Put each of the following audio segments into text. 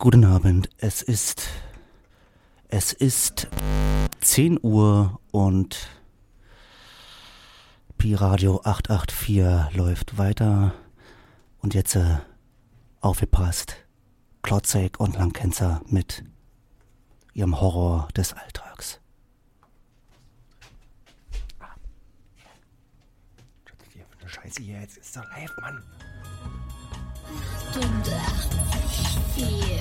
Guten Abend, es ist es ist 10 Uhr und Pi Radio 884 läuft weiter und jetzt äh, aufgepasst. Klotzek und Langkenzer mit ihrem Horror des Alltags. Scheiße hier, jetzt ist doch live, Mann. 88,4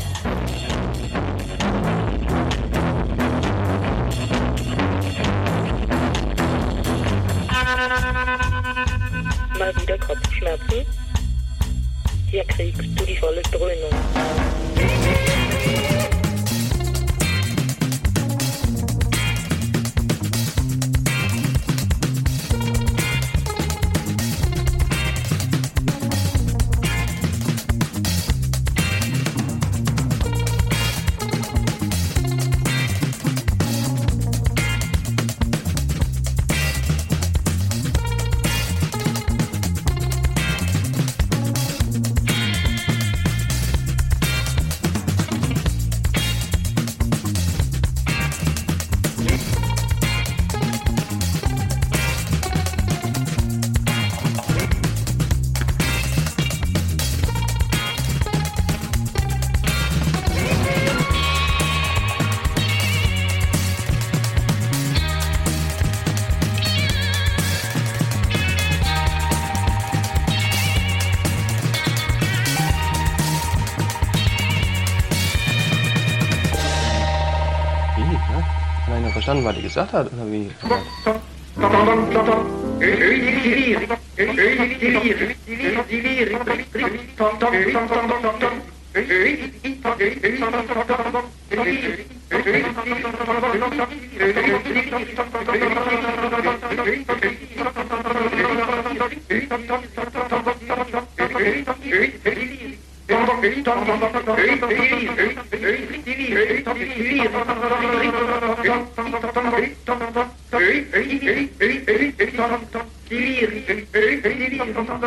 Mal wieder Kopfschmerzen? Hier kriegst du die volle Dröhnung. Was die gesagt hat, oder wie?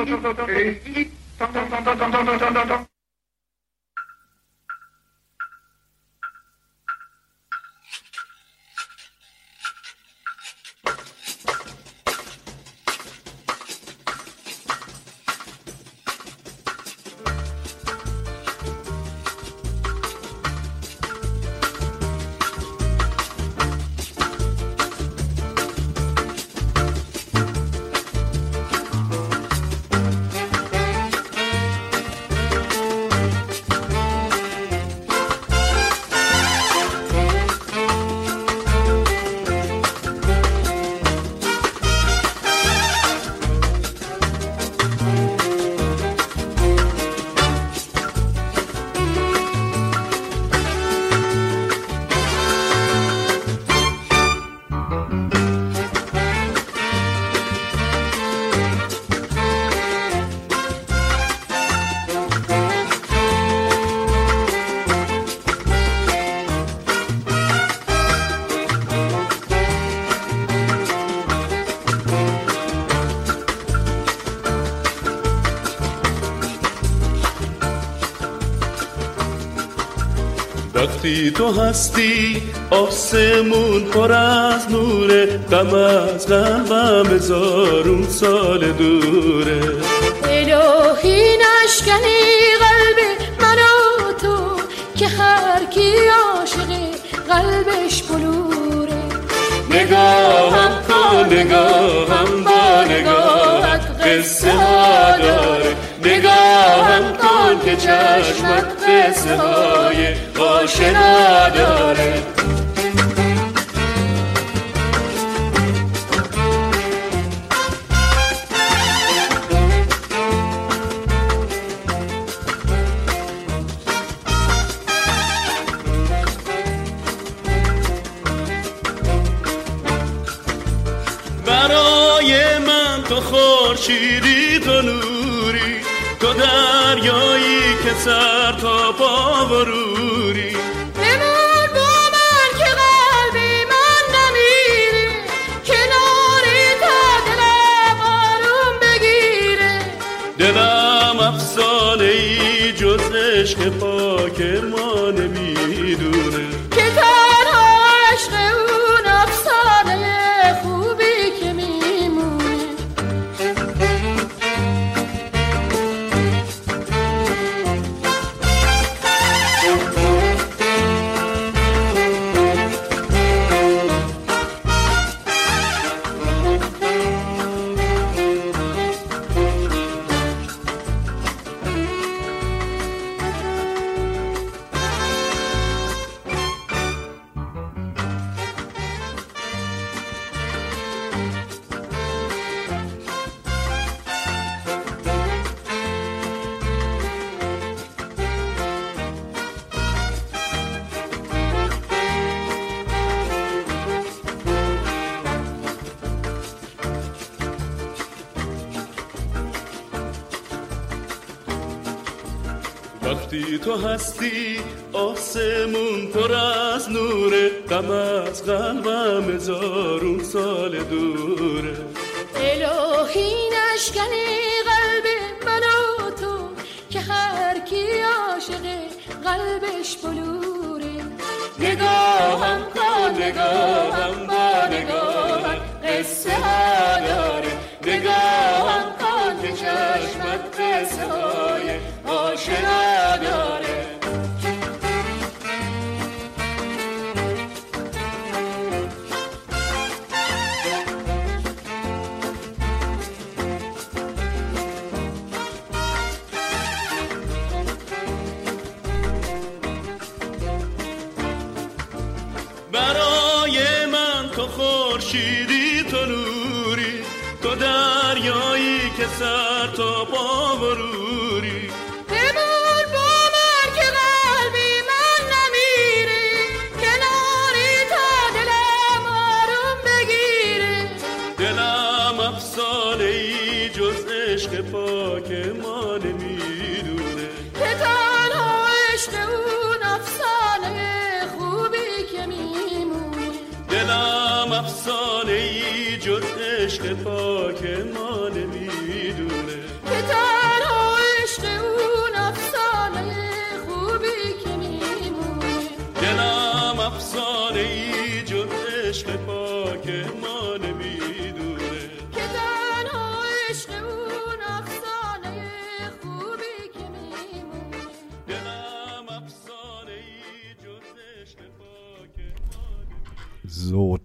dum dum dum dum dum dum dum dum dum وقتی تو هستی آسمون پر از نوره غم از قلبم هزارون سال دوره. الهی نشکنی قلب من و تو که هر کی عاشق قلبش بلوره. نگاهم کن نگاهم با نگاهت قصه ها داره که چشمت قصه های آشنا داره. برای من تو خورشیدی تو نوری تو دریایی که سر تا پا بروری بمان با من که قلبی من نمیره کناری تا دلم آروم بگیره دلم افسانه ای جز عشق پاک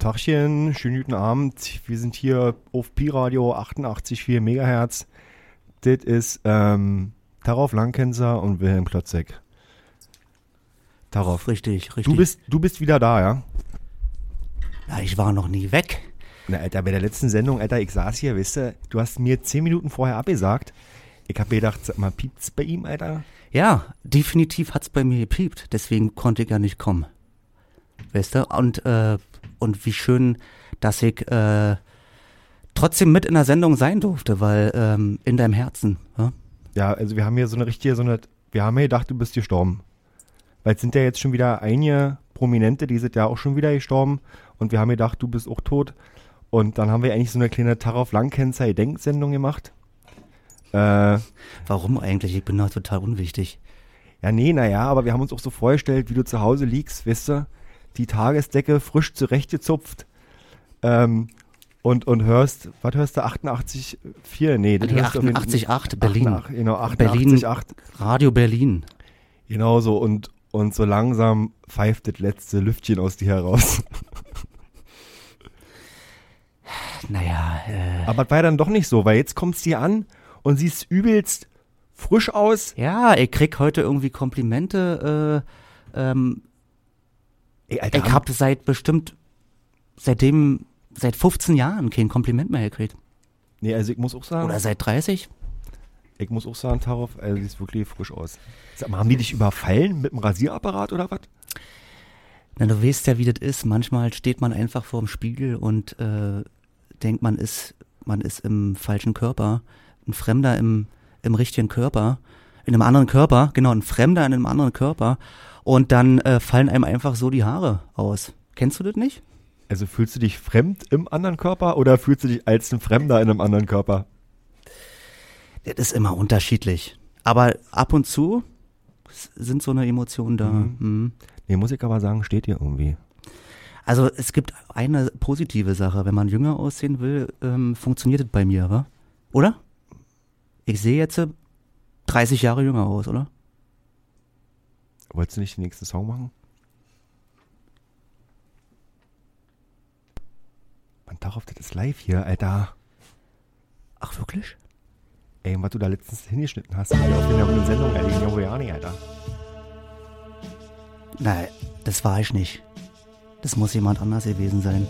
So, Tachchen, schönen guten Abend. Wir sind hier auf Pi-Radio 88,4 Megahertz. Das ist ähm, Tarov Langkenser und Wilhelm Plotzek. Tarov, Richtig, richtig. du bist, du bist wieder da, ja? Ja, ich war noch nie weg. Na, Alter, bei der letzten Sendung, Alter, ich saß hier, weißt du, du hast mir zehn Minuten vorher abgesagt. Ich hab mir gedacht, sag mal, piept's bei ihm, Alter? Ja, definitiv hat's bei mir gepiept. Deswegen konnte ich ja nicht kommen. Weißt du? Und, äh, und wie schön, dass ich äh, trotzdem mit in der Sendung sein durfte, weil ähm, in deinem Herzen. Ja? Ja, also wir haben hier so eine richtige, so eine, wir haben hier gedacht, du bist gestorben. Weil es sind ja jetzt schon wieder einige Prominente, die sind ja auch schon wieder gestorben und wir haben gedacht, du bist auch tot. Und dann haben wir eigentlich so eine kleine Tarov Langkenzer Gedenksendung gemacht. Äh, Warum eigentlich? Ich bin doch total unwichtig. ja, nee, naja, aber wir haben uns auch so vorgestellt, wie du zu Hause liegst, weißt du, die Tagesdecke frisch zurechtgezupft ähm, und, und hörst, was hörst du, 88,4? Nee, das jeden- 88,8 Berlin. 88, genau, Berlin. 88,8. Radio Berlin. Genau so und, und so langsam pfeift das letzte Lüftchen aus dir heraus. Naja, äh, Aber es war ja dann doch nicht so, weil jetzt kommt's dir an und siehst übelst frisch aus. ja, ich krieg heute irgendwie Komplimente. Äh, ähm, Ey, Alter, ich habe seit bestimmt, seitdem, seit 15 Jahren kein Kompliment mehr gekriegt. nee, also ich muss auch sagen, Oder seit 30? ich muss auch sagen, Tarov, also siehst wirklich frisch aus. Sag mal, haben die dich überfallen mit dem Rasierapparat oder was? Na, du weißt ja, wie das ist. Manchmal steht man einfach vor dem Spiegel und äh, denkt, man ist, man ist im falschen Körper. Ein Fremder im, im richtigen Körper. In einem anderen Körper, genau, ein Fremder in einem anderen Körper. Und dann äh, fallen einem einfach so die Haare aus. Kennst du das nicht? Also fühlst du dich fremd im anderen Körper oder fühlst du dich als ein Fremder in einem anderen Körper? Das ist immer unterschiedlich. Aber ab und zu sind so eine Emotionen da. Mhm. Mhm. Nee, muss ich aber sagen, steht dir irgendwie. Also es gibt eine positive Sache. Wenn man jünger aussehen will, ähm, funktioniert es bei mir, wa? Oder? Ich sehe jetzt äh, 30 Jahre jünger aus, oder? Wolltest du nicht den nächsten Song machen? Man darf auf das ist live hier, Alter. Ach, wirklich? Ey, was du da letztens hingeschnitten hast, hier auf der Sendung, ey, den Joriani, Alter. Nein, das war ich nicht. Das muss jemand anders gewesen sein.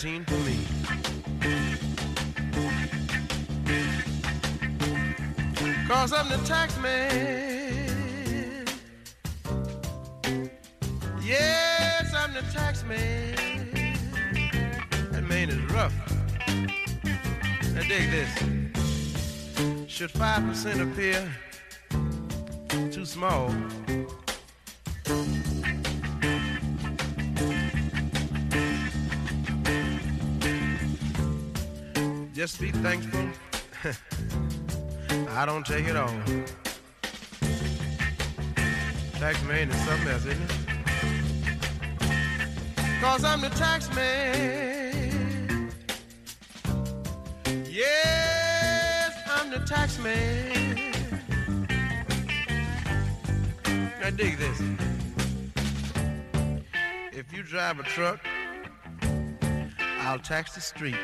14 Cause I'm the tax man. Yes, I'm the tax man. That man is rough. Now dig this. Should 5% appear too small? Just be thankful. I don't take it all. Tax man is something else, isn't it? Cause I'm the tax man. Yes, I'm the tax man. Dig this. If you drive a truck, I'll tax the street.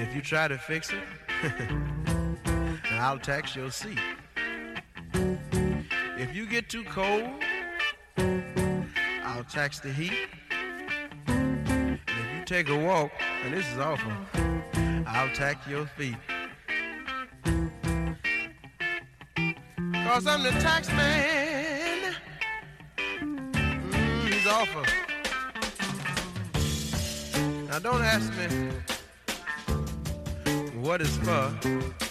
And if you try to fix it, I'll tax your seat. If you get too cold, I'll tax the heat. And if you take a walk, and this is awful, I'll tax your feet. Cause I'm the tax man. Mm, he's awful. Now don't ask me what it's for.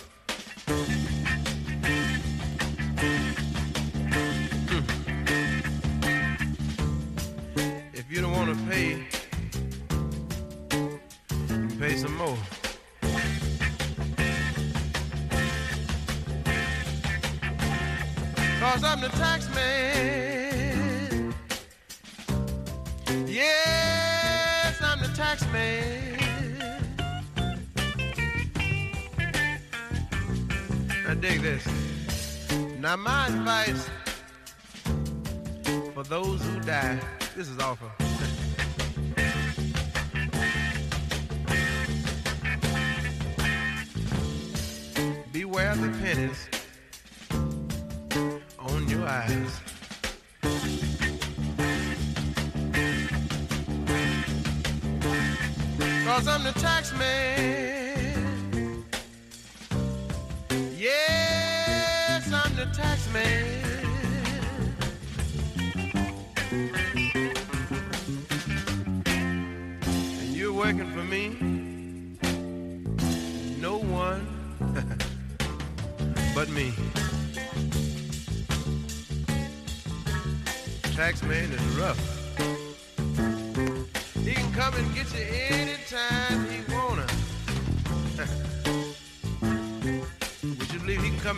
Die, this is awful.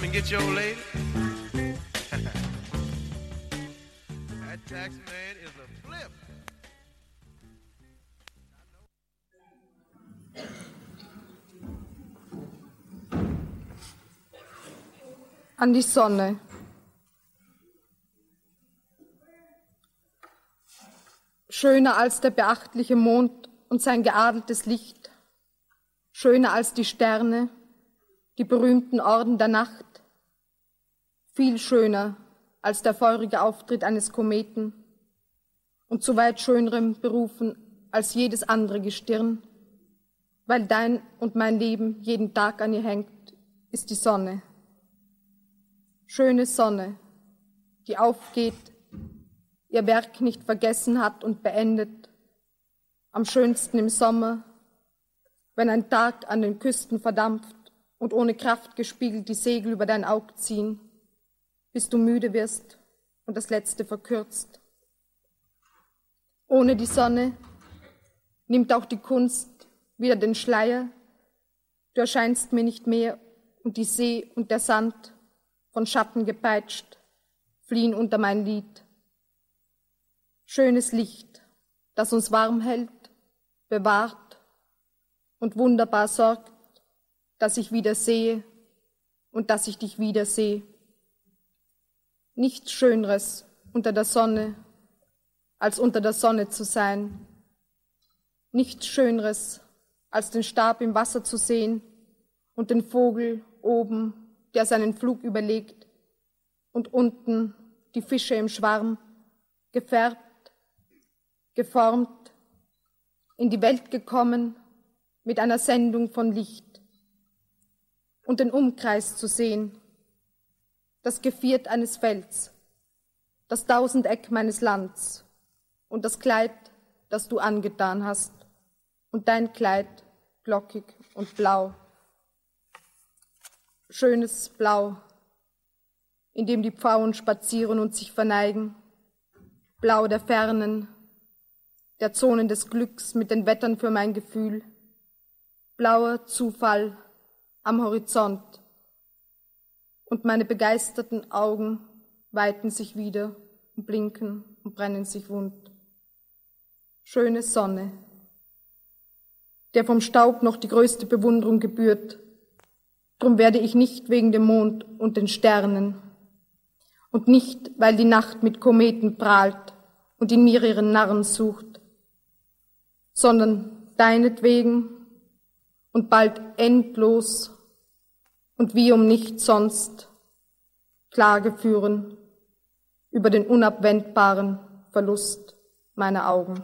Come and get your lady? that tax man is a flip. An die Sonne. Schöner als der beachtliche Mond und sein geadeltes Licht. Schöner als die Sterne, die berühmten Orden der Nacht. Viel schöner als der feurige Auftritt eines Kometen und zu weit schönerem berufen als jedes andere Gestirn, weil dein und mein Leben jeden Tag an ihr hängt, ist die Sonne. Schöne Sonne, die aufgeht, ihr Werk nicht vergessen hat und beendet, am schönsten im Sommer, wenn ein Tag an den Küsten verdampft und ohne Kraft gespiegelt die Segel über dein Aug ziehen, bis du müde wirst und das Letzte verkürzt. Ohne die Sonne nimmt auch die Kunst wieder den Schleier, du erscheinst mir nicht mehr und die See und der Sand, von Schatten gepeitscht, fliehen unter mein Lied. Schönes Licht, das uns warm hält, bewahrt und wunderbar sorgt, dass ich wieder sehe und dass ich dich wieder sehe. Nichts Schöneres unter der Sonne, als unter der Sonne zu sein. Nichts Schöneres, als den Stab im Wasser zu sehen und den Vogel oben, der seinen Flug überlegt, und unten die Fische im Schwarm, gefärbt, geformt, in die Welt gekommen mit einer Sendung von Licht und den Umkreis zu sehen, das Geviert eines Felds, das Tausendeck meines Lands und das Kleid, das du angetan hast, und dein Kleid glockig und blau. schönes Blau, in dem die Pfauen spazieren und sich verneigen, Blau der Fernen, der Zonen des Glücks mit den Wettern für mein Gefühl, blauer Zufall am Horizont, und meine begeisterten Augen weiten sich wieder und blinken und brennen sich wund. Schöne Sonne, der vom Staub noch die größte Bewunderung gebührt, drum werde ich nicht wegen dem Mond und den Sternen und nicht, weil die Nacht mit Kometen prahlt und in mir ihren Narren sucht, sondern deinetwegen und bald endlos und wie um nichts sonst Klage führen über den unabwendbaren Verlust meiner Augen.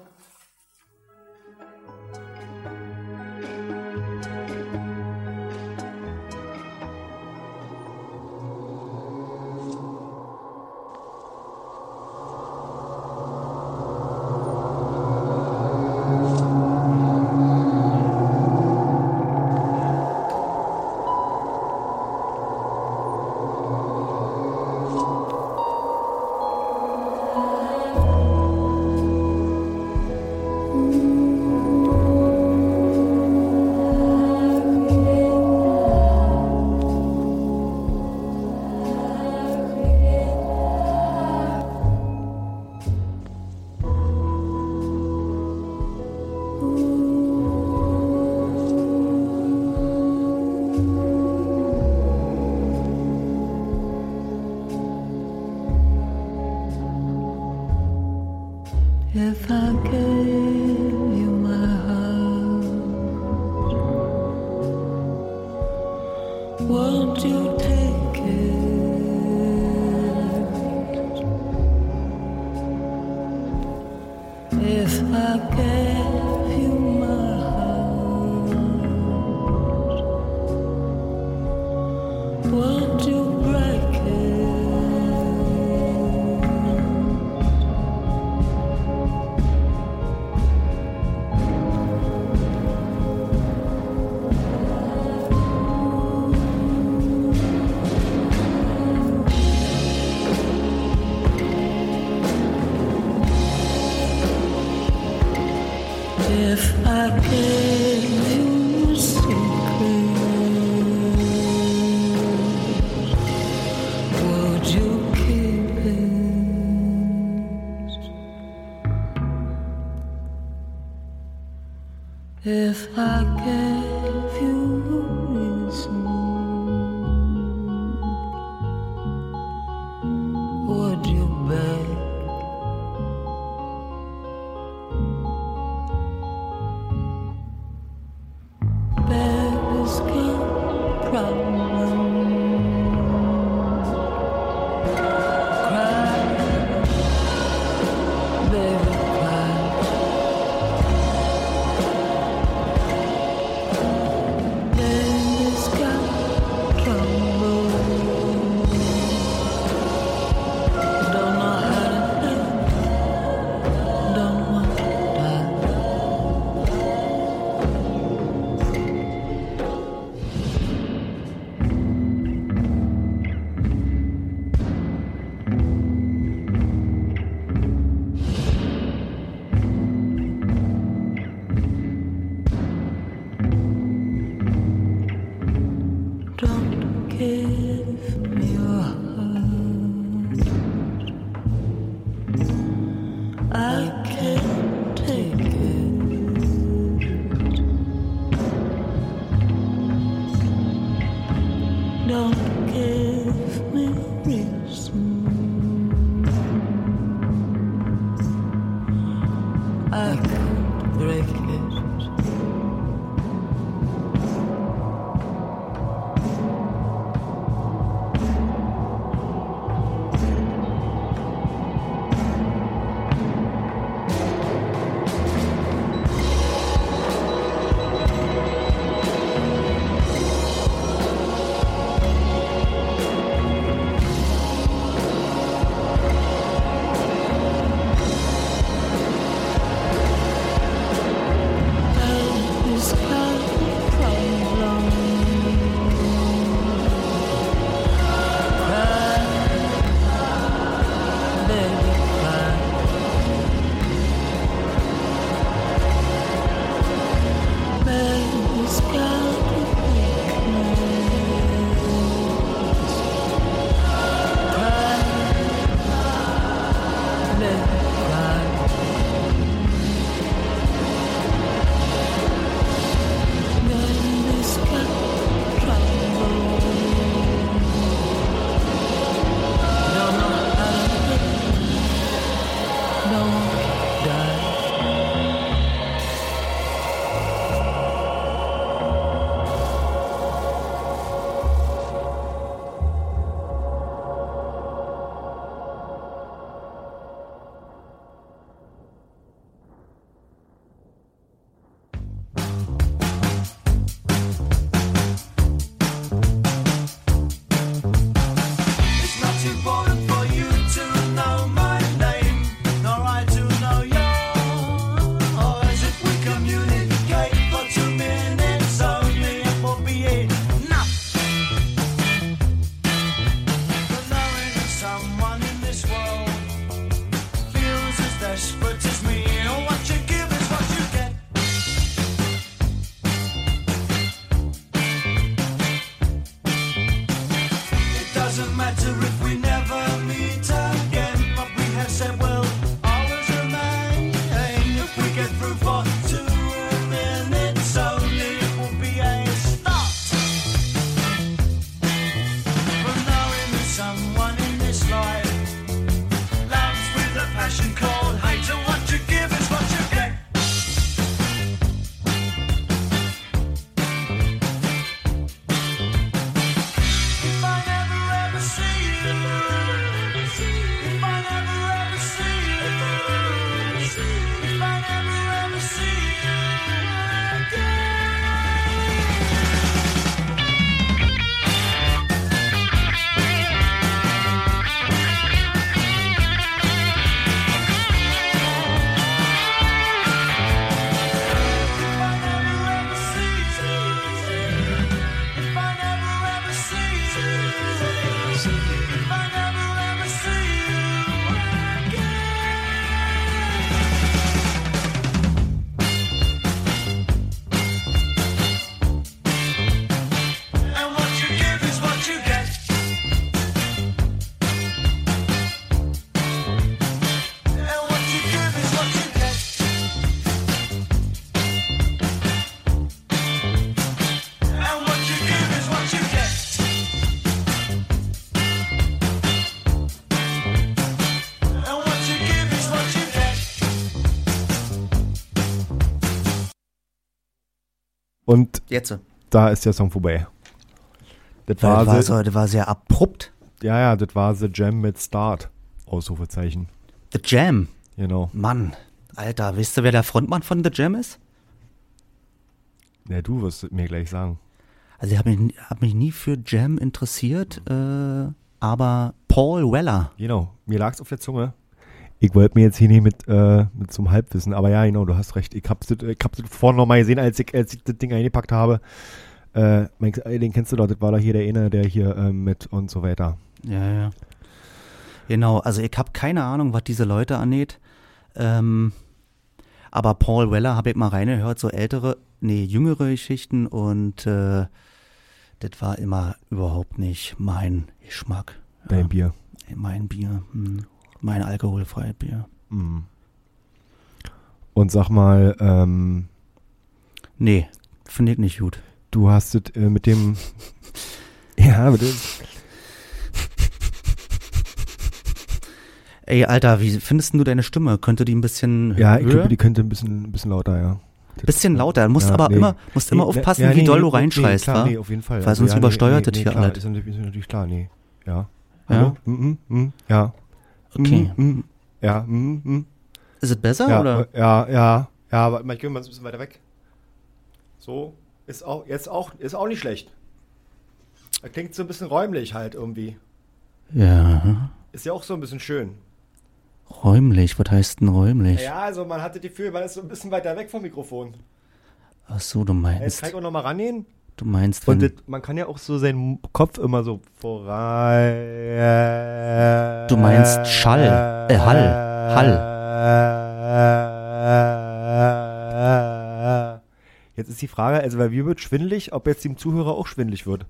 peace. Jetzt. da ist der Song vorbei. Das war, das war, so, das war sehr abrupt. ja, ja, das war The Jam mit Start. Ausrufezeichen. The Jam. Genau. Mann, Alter, wisst ihr, wer der Frontmann von The Jam ist? Ja, du wirst es mir gleich sagen. Also ich habe mich, hab mich nie für Jam interessiert, äh, aber Paul Weller. Genau, mir lag's auf der Zunge. Ich wollte mir jetzt hier nicht mit, äh, mit so einem Halbwissen, aber ja, genau, du hast recht. Ich hab's, ich hab's vorhin noch mal gesehen, als ich, als ich das Ding eingepackt habe. Äh, den kennst du doch, das war doch hier der eine, der hier ähm, mit und so weiter. Ja, ja. Genau, also ich habe keine Ahnung, was diese Leute angeht. Ähm, aber Paul Weller habe ich mal reingehört, so ältere, nee, jüngere Geschichten und äh, das war immer überhaupt nicht mein Geschmack. Dein Bier. Mein Bier, hm, mein alkoholfreies Bier. Mhm. Und sag mal, ähm, Nee, finde ich nicht gut. du hast es äh, mit dem. ja, aber das, Ey, Alter, wie findest du deine Stimme? Könnte die ein bisschen ja, ich höher? glaube, die könnte ein bisschen, ein bisschen lauter, ja. Bisschen lauter. Du musst Ja, aber nee. immer, musst immer Nee, aufpassen, ja, wie nee, doll nee, du nee, reinschreist, klar, wa? Nee, auf jeden Fall. Weil sonst ja, übersteuert nee, das nee, hier klar, alles. Ist natürlich, ist natürlich klar, nee. Ja. Ja? Hallo? Mhm, mhm, ja. Okay. Mhm, mhm, ja, mhm, mhm. Ist es besser Ja, oder? ja, ja, ja, mal, ich gehe mal ein bisschen weiter weg. So, ist auch, jetzt auch, ist auch nicht schlecht. Er klingt so ein bisschen räumlich halt irgendwie. Ja. Ist ja auch so ein bisschen schön. Räumlich, was heißt denn räumlich? Ja, also man hatte die Gefühl, man ist so ein bisschen weiter weg vom Mikrofon. Ach so, du Jetzt meinst, kann ich auch noch mal rangehen. Du meinst, Und wenn, das, man kann ja auch so seinen Kopf immer so voran. Du meinst Schall, äh, Hall, Hall. Jetzt ist die Frage, also bei mir wird schwindelig, ob jetzt dem Zuhörer auch schwindelig wird.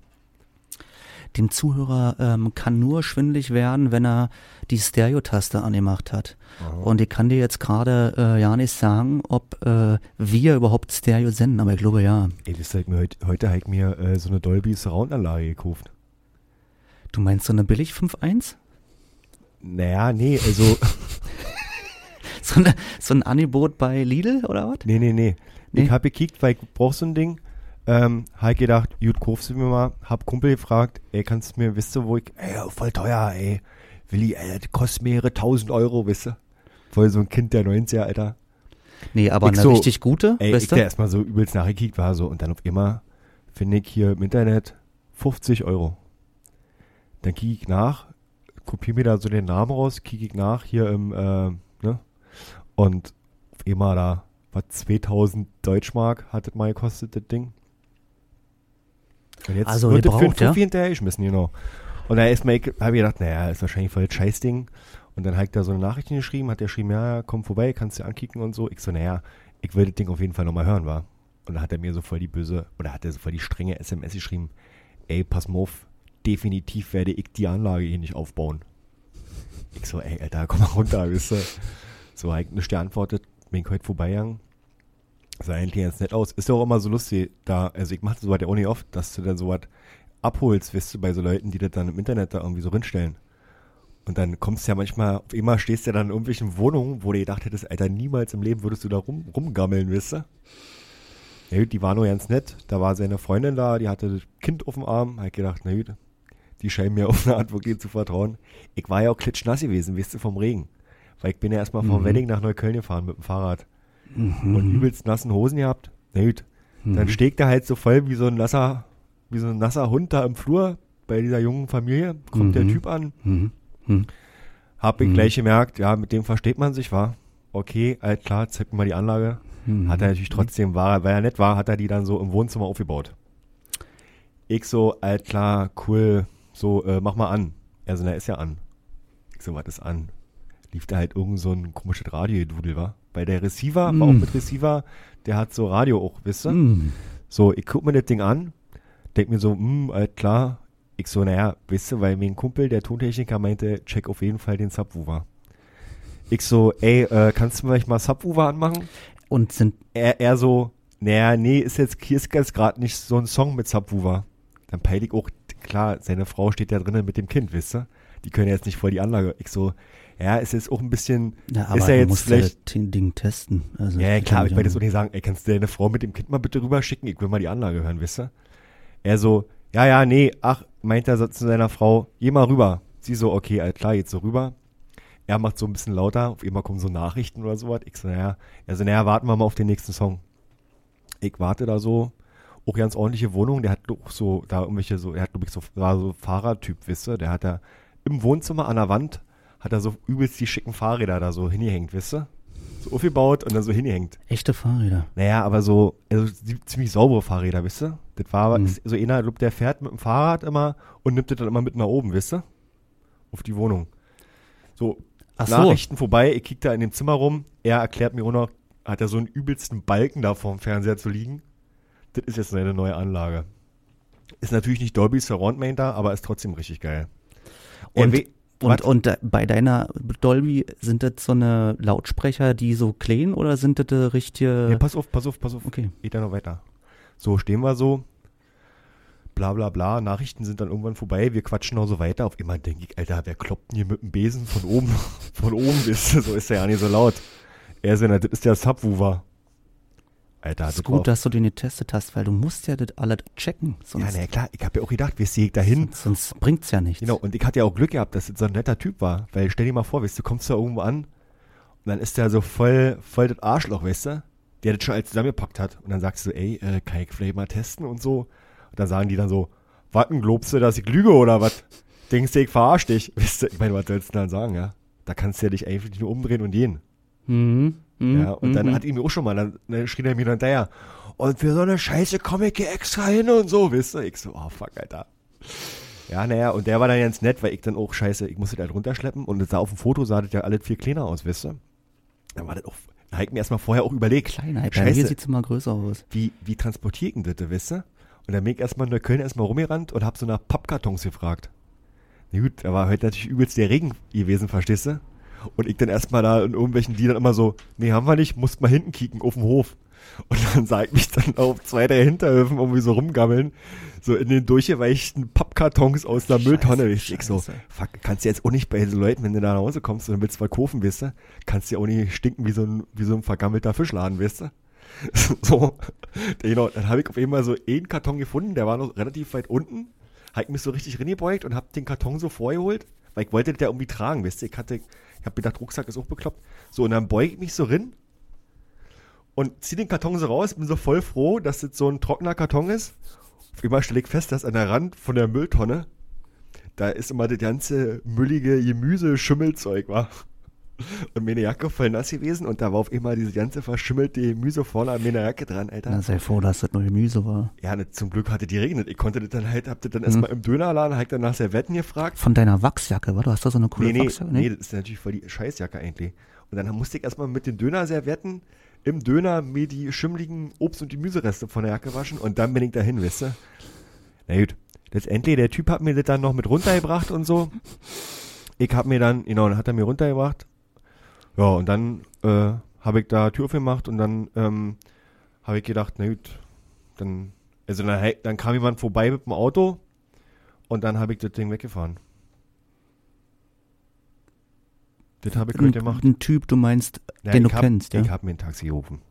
Dem Zuhörer ähm, kann nur schwindelig werden, wenn er die Stereo-Taste angemacht hat. Und ich kann dir jetzt gerade äh, ja nicht sagen, ob äh, wir überhaupt Stereo senden, aber ich glaube ja. Ey, das hat mir heute, heute habe ich mir äh, so eine Dolby Surround-Anlage gekauft. Du meinst so eine billig 5.1? Naja, nee, also, So, eine, so ein Angebot bei Lidl oder was? nee, nee, nee. Nee? Ich habe gekickt, weil ich brauch so ein Ding. Ähm, ich gedacht, gut, kaufst du mir mal. Hab Kumpel gefragt, ey, kannst du mir, wisst du, wo ich, ey, voll teuer, ey. Willi, ey, das kostet mehrere tausend Euro, wisst du. Voll so ein Kind der 90er, Alter. Nee, aber Ich eine so, richtig gute, Ey, weißt ich der du? erstmal so übelst nachgekickt war so und dann auf immer finde ich hier im Internet 50 Euro. Dann kicke ich nach, kopiere mir da so den Namen raus, kicke ich nach hier im, äh, ne? Und auf immer da, was 2000 Deutschmark hat das mal gekostet, das Ding. Und jetzt Also wird das für einen ja? Hinterher geschmissen, genau. Und da habe ich gedacht, naja, ist wahrscheinlich voll das Scheißding. Und dann hat da so eine Nachricht geschrieben, hat der geschrieben, ja, komm vorbei, kannst du ankicken und so. Ich so, naja, ich will das Ding auf jeden Fall nochmal hören, war. Und da hat er mir so voll die böse, oder hat er so voll die strenge SMS geschrieben, ey, pass mal auf, definitiv werde ich die Anlage hier nicht aufbauen. Ich so, ey, Alter, komm mal runter, wisst ihr. So, hab ich nicht geantwortet, bin ich heute vorbeigegangen. Sah eigentlich ganz nett aus. Ist ja auch immer so lustig, da, also ich mache sowas ja auch nicht oft, dass du dann sowas abholst, wisst du, bei so Leuten, die das dann im Internet da irgendwie so rinstellen. Und dann kommst du ja manchmal, auf einmal stehst du ja dann in irgendwelchen Wohnungen, wo du gedacht hättest, Alter, niemals im Leben würdest du da rum, rumgammeln, wisst du? Ja, gut, die war nur ganz nett. Da war seine Freundin da, die hatte das Kind auf dem Arm. Ich gedacht, na gut, die scheinen mir auf eine Art wirklich zu vertrauen. Ich war ja auch klitschnass gewesen, wisst ihr, vom Regen. Weil ich bin ja erstmal vom Mhm. Wedding nach Neukölln gefahren mit dem Fahrrad. Mhm. Und übelst nassen Hosen gehabt. Na gut, dann Mhm. steht der halt so voll wie so ein nasser, wie so ein nasser Hund da im Flur bei dieser jungen Familie. Kommt der Mhm. Typ an. Mhm. Mhm. Hab ich Mhm. gleich gemerkt, ja, mit dem versteht man sich, war. Okay, alt klar, zeig mir mal die Anlage. Hat er natürlich trotzdem, war, weil er nett war, hat er die dann so im Wohnzimmer aufgebaut. Ich so, alt klar, cool, so, äh, mach mal an. Er so, na, ist ja an. Ich so, was ist an? Lief da halt irgend so ein komisches Radio-Dudel, war? Weil der Receiver, war auch Mm. mit Receiver, der hat so Radio auch, wisst ihr? Mhm. So, ich guck mir das Ding an, denk mir so, hm, alt klar. Ich so, naja, wisst ihr, weil mein Kumpel, der Tontechniker, meinte, check auf jeden Fall den Subwoofer. Ich so, ey, äh, kannst du mir vielleicht mal Subwoofer anmachen? Und sind, Er, er so, naja, nee, ist jetzt, hier ist jetzt gerade nicht so ein Song mit Subwoofer. Dann peil ich auch, klar, seine Frau steht da drinnen mit dem Kind, wisst ihr? Die können jetzt nicht vor die Anlage. Ich so, ja, ist jetzt auch ein bisschen, ja, aber ist du jetzt vielleicht, ja das Ding testen. Also, ja, ja, klar, kann ich ja- jetzt auch nicht sagen, ey, kannst du deine Frau mit dem Kind mal bitte rüberschicken? Ich will mal die Anlage hören, wisst ihr? Er so, ja, ja, nee, ach, meint er zu seiner Frau, geh mal rüber. Sie so, okay, all klar, jetzt so rüber. Er macht so ein bisschen lauter, auf einmal kommen so Nachrichten oder sowas. Ich so, naja, er so, naja, warten wir mal auf den nächsten Song. Ich warte da so, auch ganz ordentliche Wohnung, der hat doch so, da irgendwelche so, er hat, glaube ich, so, war so Fahrertyp, wisst ihr? Der hat da im Wohnzimmer an der Wand, hat er so übelst die schicken Fahrräder da so hingehängt, wisst ihr? So aufgebaut und dann so hingehängt. Echte Fahrräder. Naja, aber so, also ziemlich saubere Fahrräder, wisst ihr? Das war Mhm. so einer, glaub, der fährt mit dem Fahrrad immer und nimmt das dann immer mit nach oben, wisst ihr? Auf die Wohnung. So, Ach so. Nachrichten vorbei, ich kick da in dem Zimmer rum, er erklärt mir auch noch, hat er so einen übelsten Balken da vorm Fernseher zu liegen. Das ist jetzt seine neue Anlage. Ist natürlich nicht Dolby Surround Main da, aber ist trotzdem richtig geil. Und, und, und bei deiner Dolby, sind das so eine Lautsprecher, die so klingen oder sind das äh, richtige. Nee, pass auf, pass auf, pass auf. okay. Geht da noch weiter. So, stehen wir so. Bla bla bla. Nachrichten sind dann irgendwann vorbei. Wir quatschen noch so weiter. Auf immer denke ich, Alter, wer kloppt denn hier mit dem Besen von oben? Von oben ist so ist der ja nicht so laut. Er na, das ist der Subwoofer. Alter, Das ist war gut, dass du den getestet hast, weil du musst ja das alles checken. Ja, Sonst, na ja, klar, ich habe ja auch gedacht, wie sehe ich da hin? sonst, sonst bringt's ja nichts. Genau, und ich hatte ja auch Glück gehabt, dass das so ein netter Typ war. Weil stell dir mal vor, weißt du, du kommst da irgendwo an und dann ist der so voll, voll das Arschloch, weißt du? Der das schon alles zusammengepackt hat. Und dann sagst du, ey, äh, kann ich vielleicht mal testen und so. Und dann sagen die dann so, warten, glaubst du, dass ich lüge oder was? Denkst du, ich verarsch dich? Weißt du, ich meine, was sollst du dann sagen, ja? Da kannst du ja dich eigentlich nur umdrehen und gehen. Mhm. Mhm. Ja, und dann mhm. hat ihn mir auch schon mal, dann, dann schrie er mir dann hinterher, und für so eine Scheiße hier extra hin und so, wisst ihr? Ich so, oh fuck, Alter. Ja, naja, und der war dann ganz nett, weil ich dann auch scheiße, ich musste das halt runterschleppen und es sah auf dem Foto, sah das ja alles viel kleiner aus, wisst ihr? Dann war das auch, da hab ich mir erstmal vorher auch überlegt, Kleinheit. Bei mir scheiße, sieht's immer größer aus. wie, wie transportiere ich denn das, wisst ihr? Und dann bin ich erstmal in Neukölln erstmal rumgerannt und hab so nach Pappkartons gefragt. Na gut, da war heute natürlich übelst der Regen gewesen, verstehst du? Und ich dann erstmal da in irgendwelchen Liedern immer so, nee, haben wir nicht, musst mal hinten kicken auf dem Hof. Und dann sah ich mich dann auf zwei, drei Hinterhöfen irgendwie so rumgammeln, so in den durchgeweichten Pappkartons aus der Scheiße, Mülltonne. Ich, ich so, Scheiße. fuck, kannst du jetzt auch nicht bei so Leuten, wenn du da nach Hause kommst und willst was kaufen, weißt du, kannst du ja auch nicht stinken wie so ein, wie so ein vergammelter Fischladen, weißt du? so, genau, dann habe ich auf einmal so einen Karton gefunden, der war noch relativ weit unten, habe ich mich so richtig reingebeugt und habe den Karton so vorgeholt, weil ich wollte der irgendwie tragen, weißt du, ich hatte, ich habe gedacht, Rucksack ist auch bekloppt, so, und dann beuge ich mich so rin und zieh den Karton so raus, bin so voll froh, dass das so ein trockener Karton ist. Auf einmal stelle ich fest, dass an der Rand von der Mülltonne, da ist immer das ganze müllige Gemüse-Schimmelzeug, war. Und meine Jacke voll nass gewesen und da war auf einmal diese ganze verschimmelte Gemüse vorne an meiner Jacke dran, Alter. Na, sei froh, dass das nur Gemüse war. Ja, ne, zum Glück hatte die regnet. Ich konnte das dann halt, hab das dann Mhm. erstmal im Dönerladen, hab ich dann nach Servetten gefragt. Von deiner Wachsjacke, wa? Du hast da so eine coole Nee, nee, Wachsjacke? nee, das ist natürlich voll die Scheißjacke eigentlich. Und dann musste ich erstmal mit den Dönerservietten im Döner mir die schimmligen Obst- und Gemüsereste von der Jacke waschen und dann bin ich dahin, weißt du? Na gut, letztendlich, der Typ hat mir das dann noch mit runtergebracht und so. Ich hab mir dann, genau, dann hat er mir runtergebracht. Ja, und dann äh, habe ich da Tür aufgemacht und dann ähm, habe ich gedacht, na gut, dann, also dann, dann kam jemand vorbei mit dem Auto und dann habe ich das Ding weggefahren. Das habe ich heute gemacht. ein Typ, du meinst, Ja, den du hab, kennst, ja? Ich habe mir ein Taxi gerufen.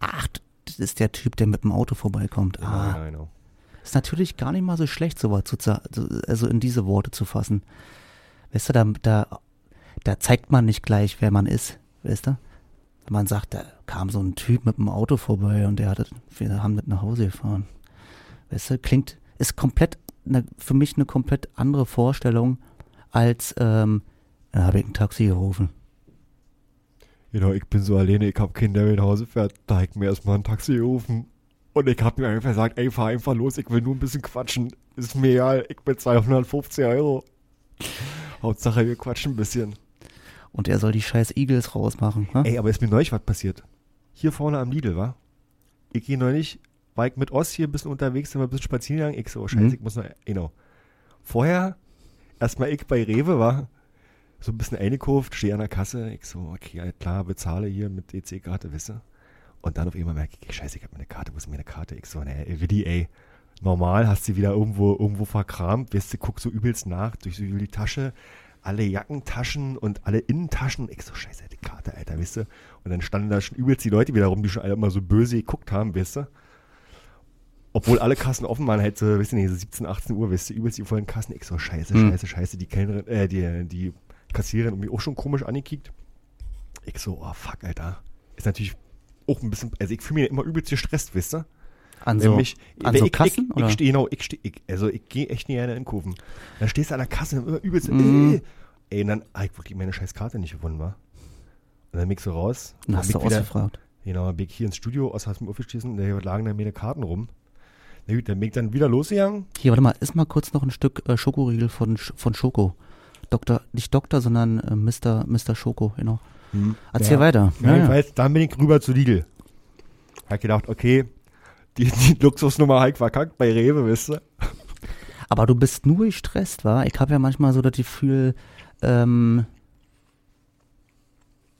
Ach, das ist der Typ, der mit dem Auto vorbeikommt. Genau, Ah, genau, genau. ist natürlich gar nicht mal so schlecht, sowas zu, also in diese Worte zu fassen. Weißt du, da, da, da zeigt man nicht gleich, wer man ist, weißt du? Man sagt, da kam so ein Typ mit dem Auto vorbei und der hat, wir haben mit nach Hause gefahren. Weißt du, klingt, ist komplett, ne, für mich eine komplett andere Vorstellung als, ähm, da habe ich ein Taxi gerufen. Genau, ich bin so alleine, ich habe keinen, der mir nach Hause fährt. Da hab ich mir erstmal ein Taxi gerufen. Und ich habe mir einfach gesagt, ey, fahr einfach los, ich will nur ein bisschen quatschen. Ist mir egal, ich bin 250 Euro. Hauptsache, wir quatschen ein bisschen. Und er soll die scheiß Eagles rausmachen. Ne? Ey, aber ist mir neulich was passiert. Hier vorne am Lidl, wa? Ich gehe neulich, war ich mit Oss hier ein bisschen unterwegs, sind wir ein bisschen spazieren gegangen. Ich so, oh, scheiße, Mhm. ich muss noch, genau. Vorher, erstmal ich bei Rewe, war so ein bisschen eingekauft, stehe an der Kasse. Ich so, okay, klar, bezahle hier mit EC-Karte, wisse. Und dann auf einmal merke ich, scheiße, ich habe meine Karte, wo ist meine Karte? Ich so, ne, ey, Willi, ey, normal hast du wieder irgendwo, irgendwo verkramt, weißt du, guck so übelst nach, durch so die Tasche, alle Jackentaschen und alle Innentaschen. Ich so, scheiße, die Karte, Alter, weißt du. Und dann standen da schon übelst die Leute wieder rum, die schon alle immer so böse geguckt haben, weißt du. Obwohl alle Kassen offen waren, halt so, weißt du nicht, so 17, 18 Uhr, weißt du, übelst die vollen Kassen. Ich so, scheiße, Hm. scheiße, scheiße, die Kellnerin, äh, die, die Kassiererin irgendwie auch schon komisch angekickt. Ich so, oh fuck, Alter. Ist natürlich auch ein bisschen, also ich fühle mich immer übelst gestresst, wisst ihr? An so, Nämlich, an so ich, Kassen? ich, oder? ich stehe, genau, ich stehe, ich, also ich gehe echt nicht gerne in den Kurven. Dann stehst du an der Kasse und immer übelst, äh, ey, und dann hab ich wirklich meine scheiß Karte nicht gefunden, war. Und dann bin ich so raus. Dann hast du ich wieder- ausgefragt. Genau, dann bin ich hier ins Studio, aus hast mir aufgeschießen, da lagen dann meine Karten rum. Na gut, dann bin ich dann wieder losgegangen. Hier, warte mal, iss mal kurz noch ein Stück äh, Schokoriegel von, von Schoko. Doktor, nicht Doktor, sondern äh, Mr. Mr. Schoko, genau. Erzähl Ja. weiter. Ja, Ja, ja. jedenfalls, dann bin ich rüber zu Lidl. Hab gedacht, okay, die, die Luxusnummer halt verkackt bei Rewe, wisst ihr? Aber du bist nur gestresst, wa? Ich habe ja manchmal so das Gefühl, ähm,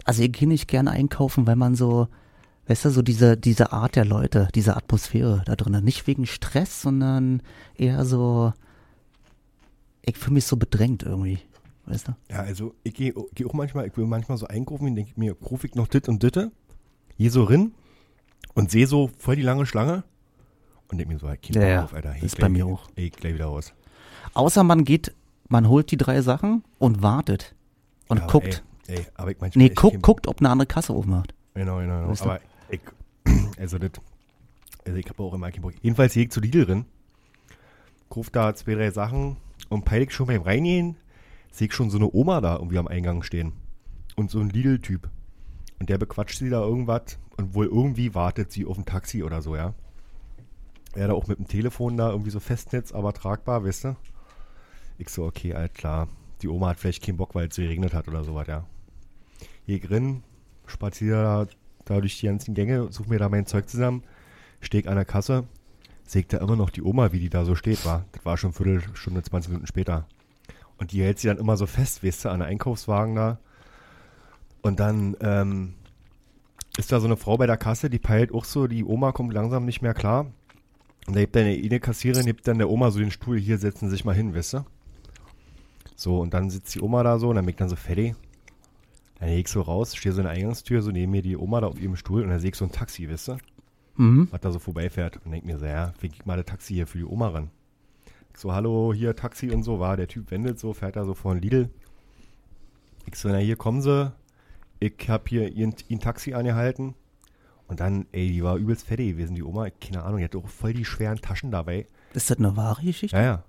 also ich gehe nicht gerne einkaufen, weil man so, weißt du, so diese, diese Art der Leute, diese Atmosphäre da drinnen. Nicht wegen Stress, sondern eher so, ich fühle mich so bedrängt irgendwie, weißt du? Ja, also ich gehe geh auch manchmal, ich will manchmal so einkaufen, dann denke ich mir, rufe ich noch dit und ditte, gehe so rin und sehe so voll die lange Schlange und denke mir so, Ja, Bock ja, drauf, Alter. Geh ist bei mir auch. Ey, gleich wieder raus. Außer man geht, man holt die drei Sachen und wartet und Ja, guckt. Ey, ey, aber ich manchmal nee, echt guckt, ob eine andere Kasse aufmacht. Genau, genau, genau. Weißt du? Aber ich, also das, also ich habe auch immer keinen Bock. Jedenfalls gehe ich zu Lidl drin, kauf da zwei, drei Sachen und peil ich schon beim Reingehen, sehe ich schon so eine Oma da irgendwie am Eingang stehen. Und so ein Lidl-Typ. Und der bequatscht sie da irgendwas und wohl irgendwie wartet sie auf ein Taxi oder so, ja. Er da auch mit dem Telefon da irgendwie so Festnetz, aber tragbar, weißt du? Ich so, okay, alt klar. Die Oma hat vielleicht keinen Bock, weil es geregnet hat oder sowas, ja. Hier drin, spaziere da, da durch die ganzen Gänge, suche mir da mein Zeug zusammen, stehe an der Kasse, sehe da immer noch die Oma, wie die da so steht, war. Das war schon eine Viertelstunde, 20 Minuten später. Und die hält sie dann immer so fest, weißt du, an der Einkaufswagen da. Und dann ähm, ist da so eine Frau bei der Kasse, die peilt auch so, die Oma kommt langsam nicht mehr klar. Und da gibt dann eine Kassiererin, gibt dann der Oma so den Stuhl, hier setzen Sie sich mal hin, weißt du? So, und dann sitzt die Oma da so und dann ich dann so fertig. Dann gehe ich so raus, stehe so in der Eingangstür, so neben mir die Oma da auf ihrem Stuhl und dann sehe ich so ein Taxi, weißt du? Mhm. Was da so vorbeifährt. Und denk mir so, ja, fick ich mal das Taxi hier für die Oma ran. So, hallo, hier Taxi und so, war der Typ wendet so, fährt da so vor ein Lidl. Ich so, na hier kommen sie. Ich hab hier ihren, ihren Taxi angehalten. Und dann, ey, die war übelst fertig gewesen, die Oma. Keine Ahnung, die hatte auch voll die schweren Taschen dabei. Ist das eine wahre Geschichte? Ja, ja.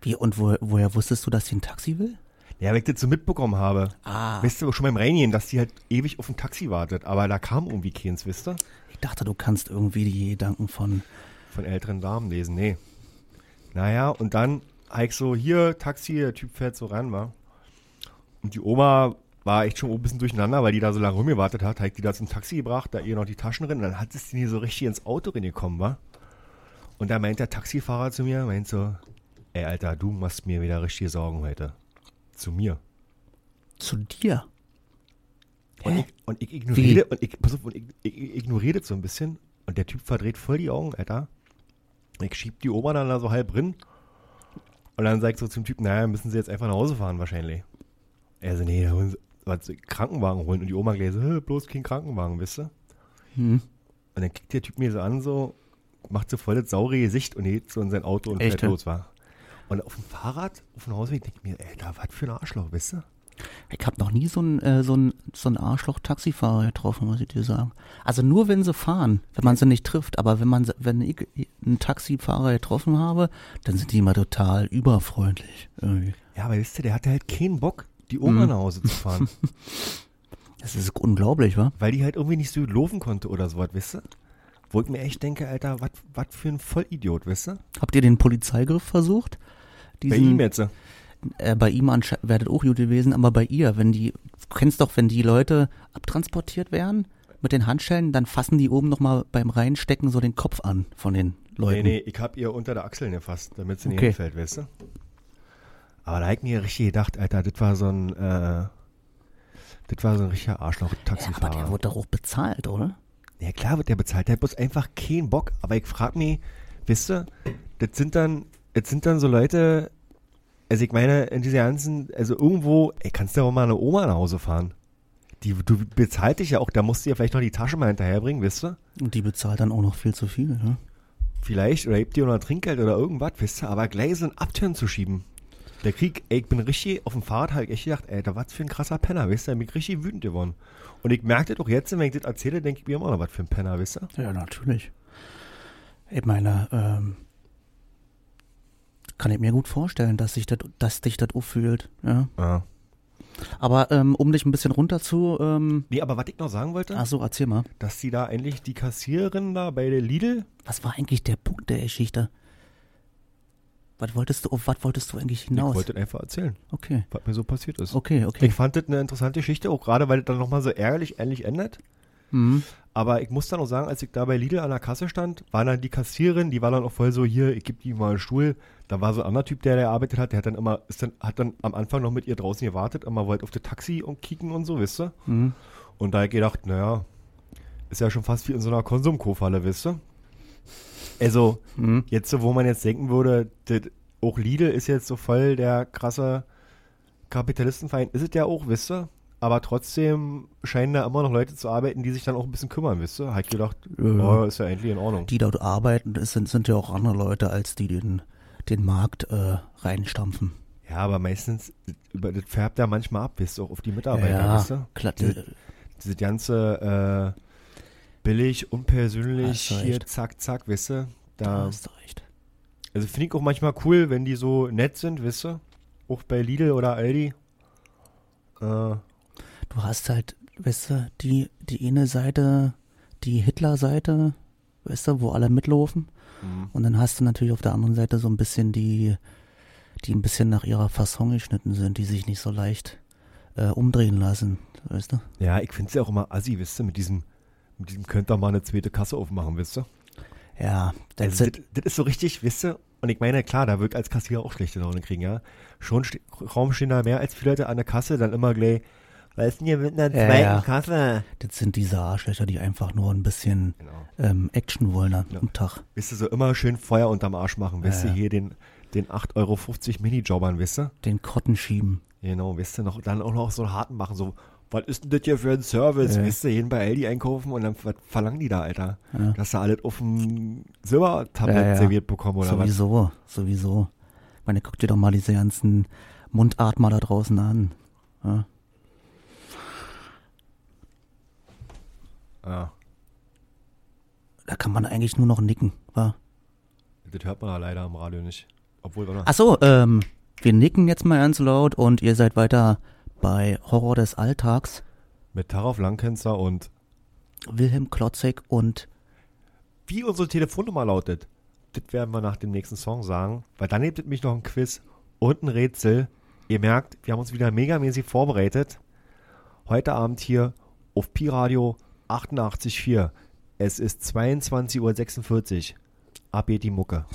Wie, und wo, woher wusstest du, dass sie ein Taxi will? Ja, weil ich das so mitbekommen habe. Ah. Weißt du, schon beim Reingehen, dass die halt ewig auf ein Taxi wartet. Aber da kam irgendwie keins, wisst ihr? Ich dachte, du kannst irgendwie die Gedanken von. Von älteren Damen lesen. Nee. Naja, und dann hab ich so, hier, Taxi, der Typ fährt so ran, war. Und die Oma war echt schon ein bisschen durcheinander, weil die da so lange rumgewartet hat. Ich die da zum Taxi gebracht, da ihr noch die Taschen drin. Und dann hat es die so richtig ins Auto reingekommen, war. Und da meint der Taxifahrer zu mir, meint so, ey Alter, du machst mir wieder richtige Sorgen heute. Zu mir. Zu dir. Und ich, und ich ignoriere, und ich, pass auf, und ich, ich, ich ignoriere das so ein bisschen. Und der Typ verdreht voll die Augen, Alter. Ich schieb die Oma dann da so halb drin. Und dann sag ich so zum Typ, naja, müssen sie jetzt einfach nach Hause fahren wahrscheinlich. Er so, nee, da holen sie, was, Krankenwagen holen. Und die Oma gleich so, "Hä, bloß kein Krankenwagen, wisst ihr? Hm. Und dann kickt der Typ mir so an, so, macht so voll das saure Gesicht und geht so in sein Auto und Echt, fährt los war. Und auf dem Fahrrad, auf dem Hausweg, denke ich mir, ey, da was für ein Arschloch, wisst ihr? Ich habe noch nie so einen äh, so ein, so ein Arschloch-Taxifahrer getroffen, muss ich dir sagen. Also nur wenn sie fahren, wenn man sie nicht trifft. Aber wenn man wenn ich einen Taxifahrer getroffen habe, dann sind die immer total überfreundlich. Irgendwie. Ja, aber wisst ihr, der hatte halt keinen Bock, die Oma Mhm. nach Hause zu fahren. Das ist unglaublich, wa? weil die halt irgendwie nicht so laufen konnte oder so was, wisst ihr? Wo ich mir echt denke, Alter, was für ein Vollidiot, wisst ihr? Habt ihr den Polizeigriff versucht? Bei Diesen, ihm jetzt. Äh, bei ihm das auch gut gewesen, aber bei ihr, wenn die, du kennst doch, wenn die Leute abtransportiert werden mit den Handschellen, dann fassen die oben nochmal beim Reinstecken so den Kopf an von den Leuten. Nee, nee, ich hab ihr unter der Achsel gefasst, damit sie nicht Okay. hinfällt, weißt du? Aber da hab ich mir richtig gedacht, Alter, das war so ein, äh, das war so ein richtiger Ja, aber Arschloch-Taxifahrer. der wurde doch auch bezahlt, oder? Ja, klar wird der bezahlt, der hat bloß einfach keinen Bock. Aber ich frag mich, wisst ihr, das sind dann, das sind dann so Leute, also ich meine, in dieser ganzen, also irgendwo, ey, kannst du ja auch mal eine Oma nach Hause fahren? Die, du bezahlt dich ja auch, da musst du ja vielleicht noch die Tasche mal hinterherbringen, wisst ihr? Und die bezahlt dann auch noch viel zu viel, ne? Vielleicht, oder gibt dir noch Trinkgeld oder irgendwas, wisst ihr, aber gleich so ein Abturn zu schieben. Der Krieg, ey, ich bin richtig auf dem Fahrrad halt echt gedacht, ey, da was für ein krasser Penner, wisst ihr, ich bin richtig wütend geworden. Und ich merke das auch jetzt, wenn ich das erzähle, denke ich mir immer noch, was für ein Penner, wisst ihr? Ja, natürlich. Ich meine, ähm, kann ich mir gut vorstellen, dass sich das, dass dich das auffühlt, ja. Ja. Aber ähm, um dich ein bisschen runter zu, ähm, Nee, aber was ich noch sagen wollte, ach so, erzähl mal. dass sie da eigentlich die Kassiererin da bei der Lidl, Was war eigentlich der Punkt der Geschichte? Was wolltest du, auf was wolltest du eigentlich ich hinaus? wollte einfach erzählen, Okay, was mir so passiert ist. okay, okay. Ich fand das eine interessante Geschichte, auch gerade weil das dann nochmal so ärgerlich ähnlich endet. Mhm. Aber ich muss dann auch sagen, als ich da bei Lidl an der Kasse stand, war dann die Kassiererin, die war dann auch voll so, hier, ich gebe die mal einen Stuhl. Da war so ein anderer Typ, der da gearbeitet hat, der hat dann immer, ist dann, hat dann am Anfang noch mit ihr draußen gewartet, immer wollte auf das Taxi und kicken und so, wisst ihr? Mhm. Und da hab ich gedacht, naja, ist ja schon fast wie in so einer Konsumkofhalle, wisst ihr? Also, Mhm. jetzt so, wo man jetzt denken würde, das, auch Lidl ist jetzt so voll der krasse Kapitalistenfeind, ist es ja auch, wisst ihr? Aber trotzdem scheinen da immer noch Leute zu arbeiten, die sich dann auch ein bisschen kümmern, wisst ihr? Ich gedacht, oh, ist ja endlich in Ordnung. Die dort arbeiten, das sind, sind ja auch andere Leute, als die den, den Markt äh, reinstampfen. Ja, aber meistens, das färbt ja manchmal ab, wisst ihr, auch auf die Mitarbeiter, ja, wisst ihr? klar. Diese, diese ganze äh, billig, unpersönlich, du hier zack, zack, wisst ihr? Da Da, hast du recht. also finde ich auch manchmal cool, wenn die so nett sind, wisst ihr? Auch bei Lidl oder Aldi. Äh, Du hast halt, weißt du, die, die eine Seite, die Hitler-Seite, weißt du, wo alle mitlaufen. Mhm. Und dann hast du natürlich auf der anderen Seite so ein bisschen die, die ein bisschen nach ihrer Fasson geschnitten sind, die sich nicht so leicht äh, umdrehen lassen, weißt du? Ja, ich finde es ja auch immer assi, wisst ihr, mit diesem, mit diesem könnt ihr mal eine zweite Kasse aufmachen, wisst ihr? Ja, das Also, ist, das, das ist so richtig, wisst ihr? Und ich meine, klar, da wird als Kassierer auch schlechte Laune kriegen, ja. Schon ste Raum stehen da mehr als viele Leute an der Kasse, dann immer gleich, was ist denn hier mit einer Ja, zweiten ja. Kasse? das sind diese Arschlöcher, die einfach nur ein bisschen Genau. ähm, Action wollen am Ja. Tag. Wisst ihr, so immer schön Feuer unterm Arsch machen, wisst ihr, hier den, den 8,50 Euro Minijobbern, wisst ihr? Den Kotten schieben. Genau, wisst ihr, noch, dann auch noch so einen harten machen, so, was ist denn das hier für ein Service? Ja. Wisst ihr, jeden bei Aldi einkaufen und dann, was verlangen die da, Alter? Ja. Dass sie alles auf dem Silbertablett Ja, ja. serviert bekommen oder was? sowieso, sowieso. Ich meine, guck dir doch mal diese ganzen Mundatmer da draußen an. Ja. Ja, Da kann man eigentlich nur noch nicken. Wa? das hört man ja leider am Radio nicht. Obwohl? Ach so, ähm, wir nicken jetzt mal ganz laut und ihr seid weiter bei Horror des Alltags. Mit Taraf Langkenzer und Wilhelm Klotzek und wie unsere Telefonnummer lautet, das werden wir nach dem nächsten Song sagen, weil dann es mich noch ein Quiz und ein Rätsel. Ihr merkt, wir haben uns wieder megamäßig vorbereitet. Heute Abend hier auf Pi Radio 88.4. Es ist 22.46 Uhr. ab geht die Mucke.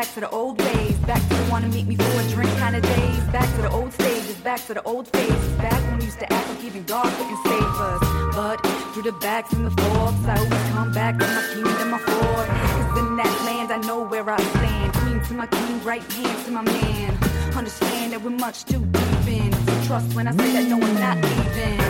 Back to the old ways, back to the wanna meet me for a drink kind of days. Back to the old stages, back to the old phases. Back when we used to act like even God couldn't save us. But through the backs and the forks, I always come back to my kingdom, my fort. Cause in that land I know where I stand. Queen to my king, right hand to my man. Understand that we're much too deep in. So trust when I say that no, I'm not leaving.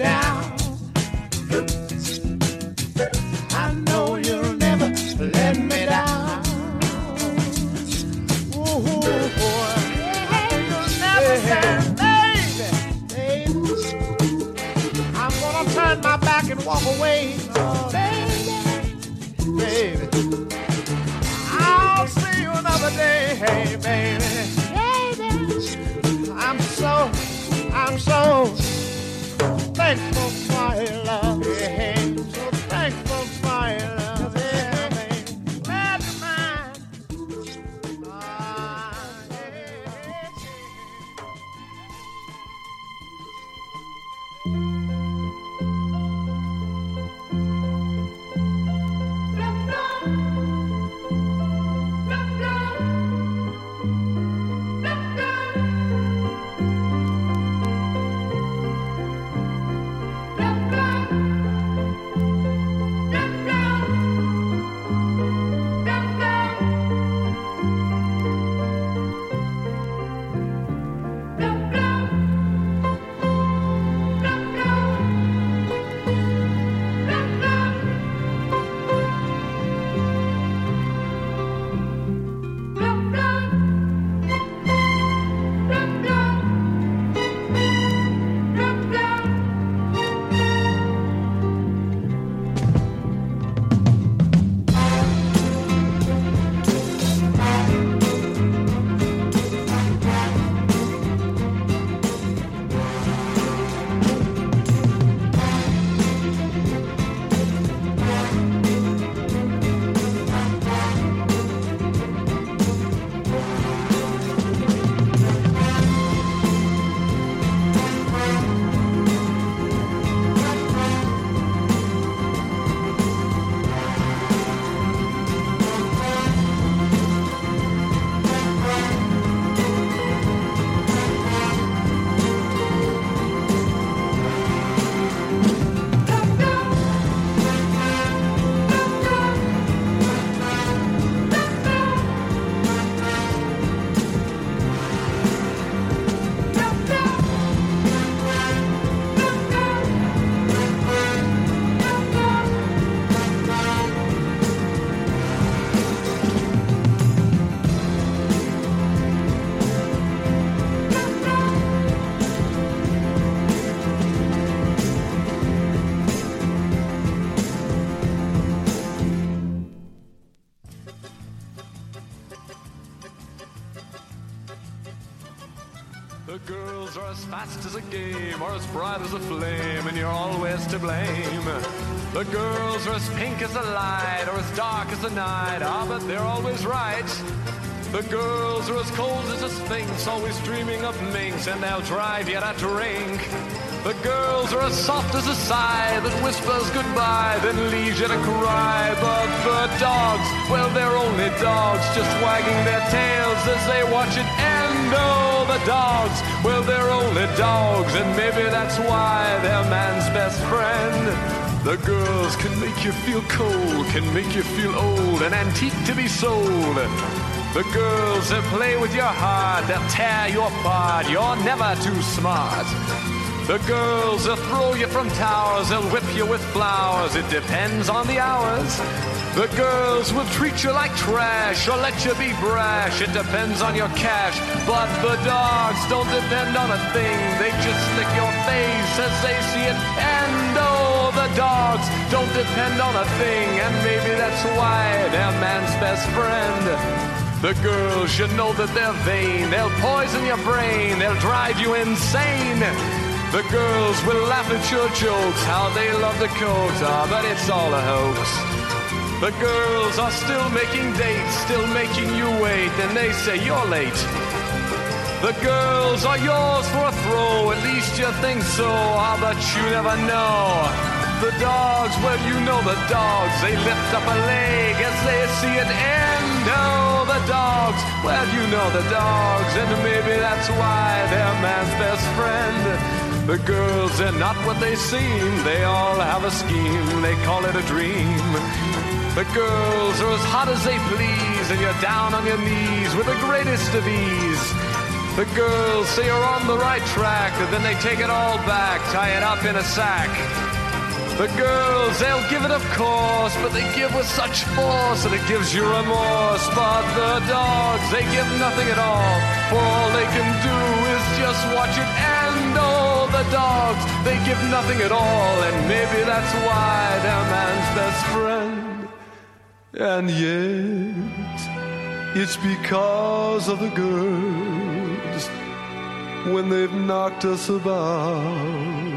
Down. To blame. The girls are as pink as the light or as dark as the night, ah, but they're always right. The girls are as cold as a sphinx, always dreaming of minks, and they'll drive you to drink. The girls are as soft as a sigh that whispers goodbye, then leaves you to cry. But the dogs, well, they're only dogs, just wagging their tails as they watch it end. Oh, the dogs, only dogs, and maybe that's why they're man's best friend. The girls can make you feel cold, can make you feel old, an antique to be sold. The girls that play with your heart, they'll tear you apart. You're never too smart. The girls, they'll throw you from towers, they'll whip you with flowers. It depends on the hours. The girls will treat you like trash or let you be brash. It depends on your cash. But the dogs don't depend on a thing. They just lick your face as they see it. And oh, the dogs don't depend on a thing. And maybe that's why they're man's best friend. The girls, should know that they're vain. They'll poison your brain. They'll drive you insane. The girls will laugh at your jokes, how they love the coat, ah, but it's all a hoax. The girls are still making dates, still making you wait, and they say you're late. The girls are yours for a throw, at least you think so, ah, but you never know. The dogs, well, you know the dogs, they lift up a leg as they see it end. Oh, the dogs, well, you know the dogs, and maybe that's why they're man's best friend. The girls, they're not what they seem, they all have a scheme, they call it a dream. The girls are as hot as they please, and you're down on your knees with the greatest of ease. The girls say you're on the right track, and then they take it all back, tie it up in a sack. The girls, they'll give it of course, but they give with such force that it gives you remorse. But the dogs, they give nothing at all, for all they can do is just watch it end. Oh, the dogs, they give nothing at all, and maybe that's why they're man's best friend. And yet, it's because of the girls when they've knocked us about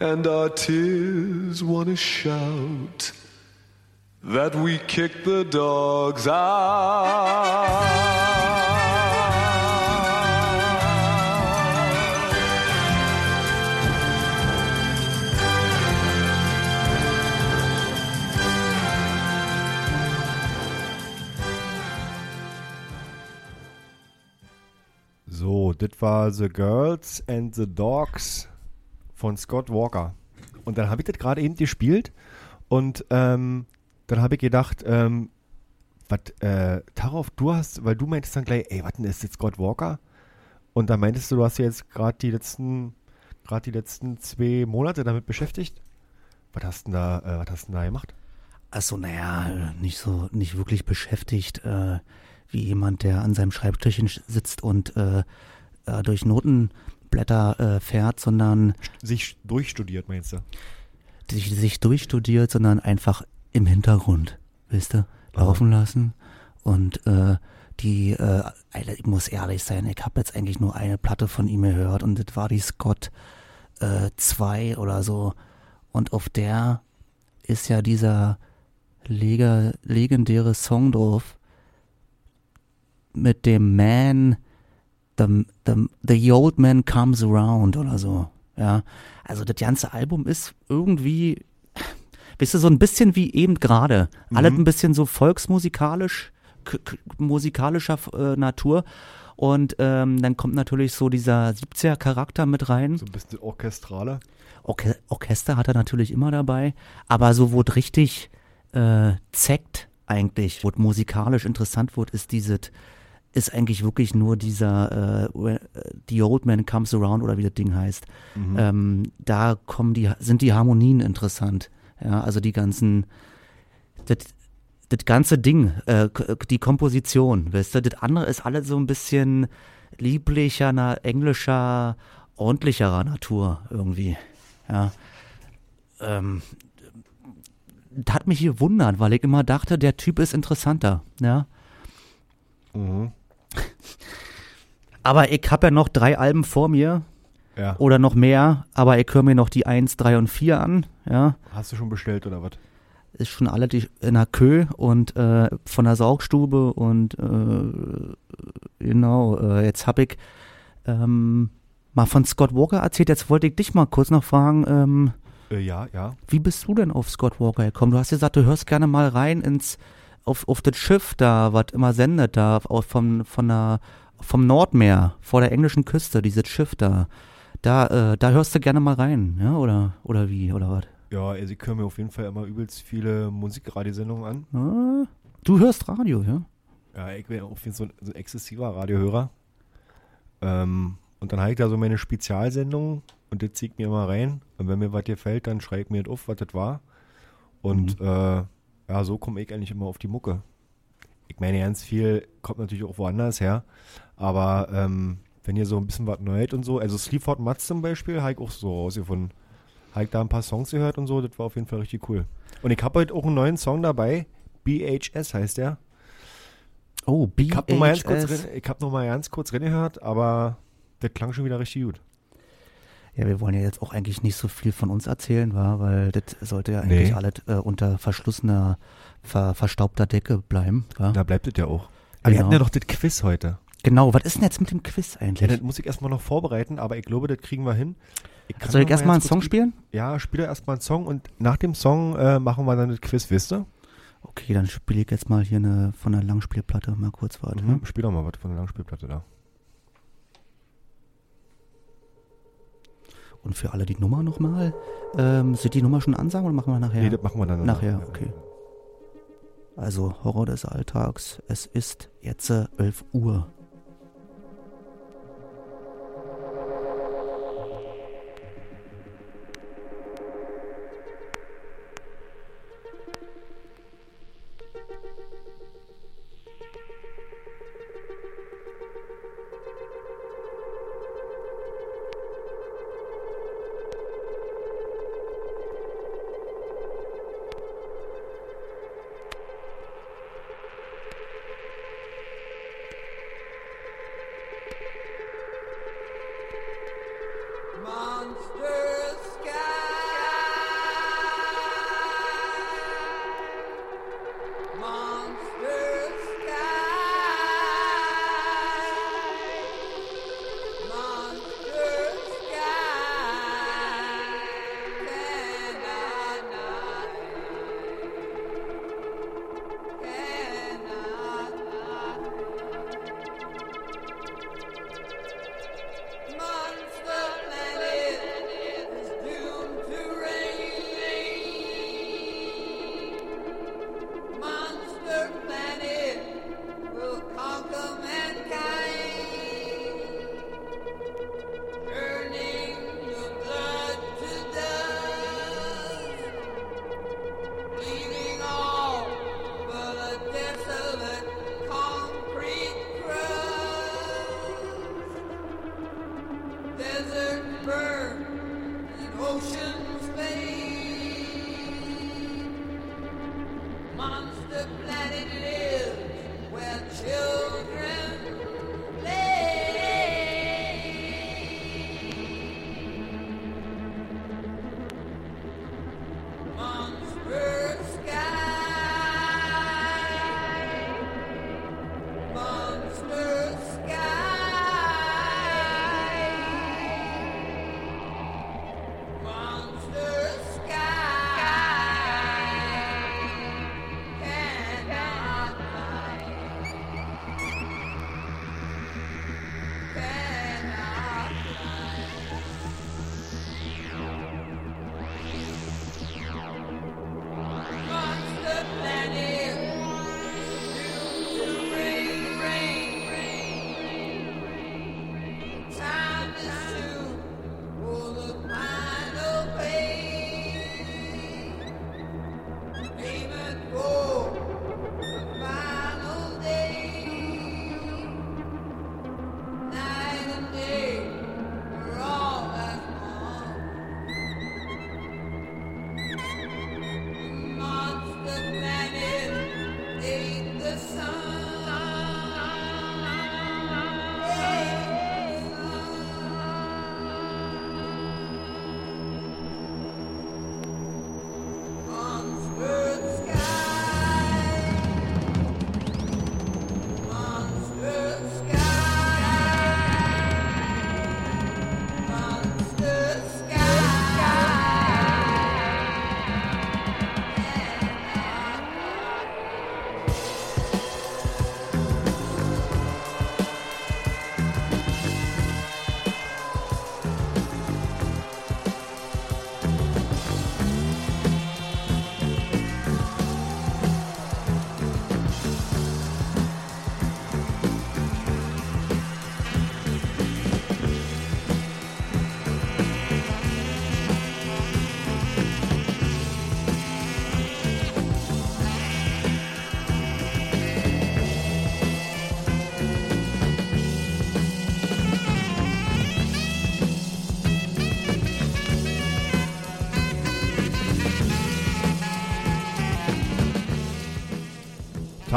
and our tears wanna shout that we kick the dogs out. So, das war The Girls and the Dogs von Scott Walker. Und dann habe ich das gerade eben gespielt und ähm, dann habe ich gedacht, ähm, was, äh, Tarov, du hast, weil du meintest dann gleich, ey, was denn ist jetzt Scott Walker? Und dann meintest du, du hast ja jetzt gerade die letzten, gerade die letzten zwei Monate damit beschäftigt. Was hast du da, äh, was hast denn da gemacht? Also, naja, nicht so, nicht wirklich beschäftigt, äh, wie jemand, der an seinem Schreibtischchen sitzt und äh, äh, durch Notenblätter äh, fährt, sondern Sich durchstudiert, meinst du? sich, sich durchstudiert, sondern einfach im Hintergrund, weißt du, laufen lassen. Und äh, die, äh, ich muss ehrlich sein, ich habe jetzt eigentlich nur eine Platte von ihm gehört und das war die Scott 2 oder so. Und auf der ist ja dieser lega, legendäre Song drauf mit dem Man, the, the, the Old Man Comes Around oder so. Ja, also das ganze Album ist irgendwie, weißt du, so ein bisschen wie eben gerade. Alles ein bisschen so volksmusikalisch, musikalischer äh, Natur. Und ähm, dann kommt natürlich so dieser 70er-Charakter mit rein. So ein bisschen orchestraler. Orche Orchester hat er natürlich immer dabei, aber so, wo es richtig äh, zeckt eigentlich, wo es musikalisch interessant wird, ist dieses, ist eigentlich wirklich nur dieser äh, äh, The Old Man Comes Around oder wie das Ding heißt. Mhm. Ähm, da kommen die, sind die Harmonien interessant. Ja, also die ganzen, das, das ganze Ding, äh, k- die Komposition, weißt du, das andere ist alles so ein bisschen lieblicher, na, englischer, ordentlicherer Natur irgendwie. Ja. Ähm, das hat mich gewundert, weil ich immer dachte, der Typ ist interessanter, ja. Mhm. Aber ich habe ja noch drei Alben vor mir. Ja. Oder noch mehr, aber ich höre mir noch die 1, 3 und 4 an, ja. Hast du schon bestellt oder was? Ist schon alle in der Kö und äh, von der Saugstube und äh, genau, äh, jetzt habe ich ähm, mal von Scott Walker erzählt. Jetzt wollte ich dich mal kurz noch fragen, ähm, Äh, ja, ja. wie bist du denn auf Scott Walker gekommen? Du hast gesagt, du hörst gerne mal rein ins auf, auf das Schiff da, was immer sendet, da auf, vom, von der, vom Nordmeer, vor der englischen Küste, dieses Schiff da. Da, äh, da hörst du gerne mal rein, ja, oder, oder wie, oder was? Ja, also ich höre mir auf jeden Fall immer übelst viele Musikradiosendungen an. Ah, du hörst Radio, ja? Ja, ich bin auf jeden Fall so ein, exzessiver Radiohörer. Ähm, und dann habe ich da so meine Spezialsendung, und das zieht mir immer rein. Und wenn mir was gefällt, dann schreibe ich mir das auf, was das war. Und äh, ja, so komme ich eigentlich immer auf die Mucke. Ich meine, ganz viel kommt natürlich auch woanders her. Aber ähm, wenn ihr so ein bisschen was Neues und so, also Sleaford Mats zum Beispiel, habe ich auch so rausgefunden. Habe ich da ein paar Songs gehört und so, das war auf jeden Fall richtig cool. Und ich habe heute auch einen neuen Song dabei. BHS heißt der. Oh, Ich habe noch, mal ganz kurz BHS. ich hab noch mal ganz kurz reingehört, aber der klang schon wieder richtig gut. Ja, wir wollen ja jetzt auch eigentlich nicht so viel von uns erzählen, wa? weil das sollte ja eigentlich Nee. alles äh, unter verschlossener, ver, verstaubter Decke bleiben. Wa? Da bleibt es ja auch. Aber wir Genau. hatten ja doch das Quiz heute. Genau, was ist denn jetzt mit dem Quiz Ja, eigentlich? das muss ich erstmal noch vorbereiten, aber ich glaube, das kriegen wir hin. Ich Soll ich erstmal einen Song spielen? Ja, spiele erstmal einen Song und nach dem Song äh, machen wir dann das Quiz, wisst ihr? Okay, dann spiele ich jetzt mal hier eine von der Langspielplatte mal kurz warte. Mhm. Spiel doch mal was von der Langspielplatte da. Und für alle die Nummer nochmal. Ähm, sind die Nummer schon ansagen oder machen wir nachher? Nee, das machen wir dann Nachher, danach. okay. Also Horror des Alltags. Es ist jetzt äh, 11 Uhr.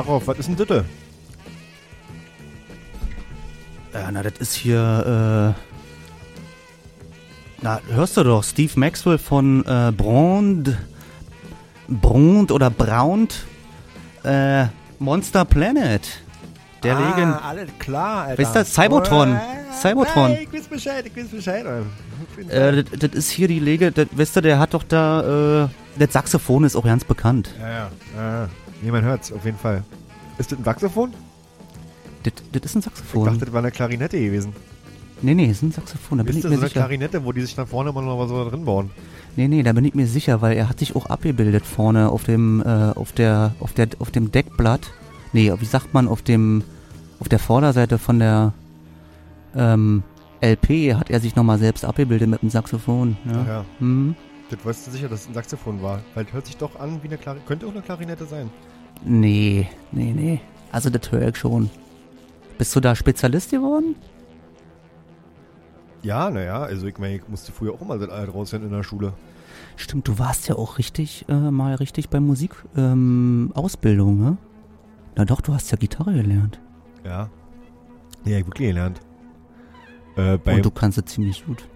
Tarov, was ist denn das? Ja, na, das ist hier, äh, na, hörst du doch, Steve Maxwell von äh, Brond, Brond oder Braunt, äh, Monster Planet. Der ah, Legend. alles klar, Alter. Wisst ihr, Cybotron. Oh, Cybotron. Nein, ich weiß Bescheid, ich weiß Bescheid. Äh, das, das ist hier die Lege, das, weißt du, der hat doch da, äh, das Saxophon ist auch ganz bekannt. Nee, man hört's, auf jeden Fall. Ist das ein Saxophon? Das, das ist ein Ich Saxophon. dachte, das war eine Klarinette gewesen. nee, nee, das ist ein Saxophon, da bin Ist ich das mir so eine sicher. Klarinette, wo die sich dann vorne immer noch mal so drin bauen? Nee, nee, da bin ich mir sicher, weil er hat sich auch abgebildet vorne auf dem, äh, auf der, auf der, auf dem Deckblatt. Nee, wie sagt man, auf dem, auf der Vorderseite von der, ähm, LP hat er sich nochmal selbst abgebildet mit dem Saxophon. Ja. Ach ja. Mhm. Das weißt du sicher, dass es ein Saxophon war. Weil hört sich doch an wie eine Klarinette. Könnte auch eine Klarinette sein. Nee, nee, nee. Also das höre ich schon. Bist du da Spezialist geworden? Ja, naja, also ich meine, ich musste früher auch immer das alt raushören in der Schule. Stimmt, du warst ja auch richtig, äh, mal richtig bei Musik, ähm, Ausbildung, ne? Na doch, du hast ja Gitarre gelernt. Ja. Nee, hab ich wirklich gelernt. Äh, Und du kannst es ziemlich gut.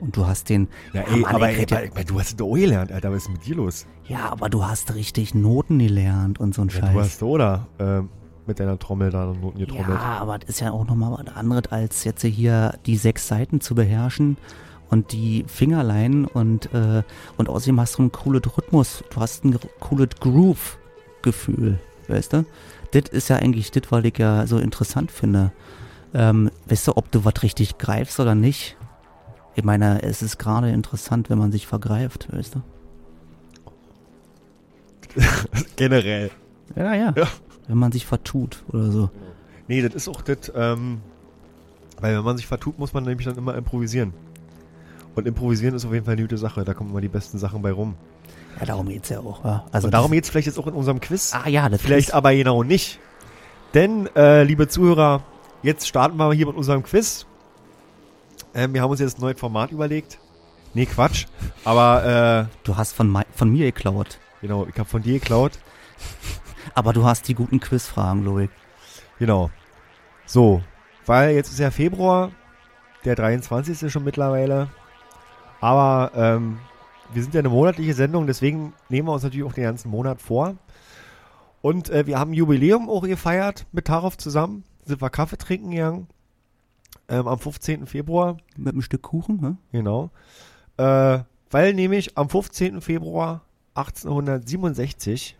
Und du hast den. Ja, ey, Mann, aber ey, aber- du hast doch auch gelernt, Alter. Was ist mit dir los? Ja, aber du hast richtig Noten gelernt und so ein Ja, Scheiß. du hast oder äh, mit deiner Trommel da Noten getrommelt. Ja, aber das ist ja auch nochmal was anderes, als jetzt hier die sechs Seiten zu beherrschen und die Fingerlein und, äh, und außerdem hast du ein cooles Rhythmus, du hast ein cooles Groove-Gefühl, weißt du? Das ist ja eigentlich das, was ich ja so interessant finde. Ähm, weißt du, ob du was richtig greifst oder nicht? Ich meine, es ist gerade interessant, wenn man sich vergreift, weißt du? Generell. Ja, ja, Ja. Wenn man sich vertut oder so. Nee, das ist auch das, ähm, weil wenn man sich vertut, muss man nämlich dann immer improvisieren. Und improvisieren ist auf jeden Fall eine gute Sache, da kommen immer die besten Sachen bei rum. Ja, darum geht's ja auch. Ja. Also Und darum geht's vielleicht jetzt auch in unserem Quiz. Ah ja, das Vielleicht Quiz. aber genau nicht. Denn, äh, liebe Zuhörer, jetzt starten wir hier mit unserem Quiz. Ähm, wir haben uns jetzt ein neues Format überlegt. Nee, Quatsch. Aber, äh, Du hast von, von mir geklaut. genau, ich habe von dir geklaut. Aber du hast die guten Quizfragen, ich. Genau. So, weil jetzt ist ja Februar, der 23. schon mittlerweile. Aber ähm, wir sind ja eine monatliche Sendung, deswegen nehmen wir uns natürlich auch den ganzen Monat vor. Und äh, wir haben Jubiläum auch gefeiert mit Tarov zusammen. Sind wir Kaffee trinken gegangen. Ähm, am 15. Februar. Mit einem Stück Kuchen, ne? Genau. Äh, weil nämlich am 15. Februar 1867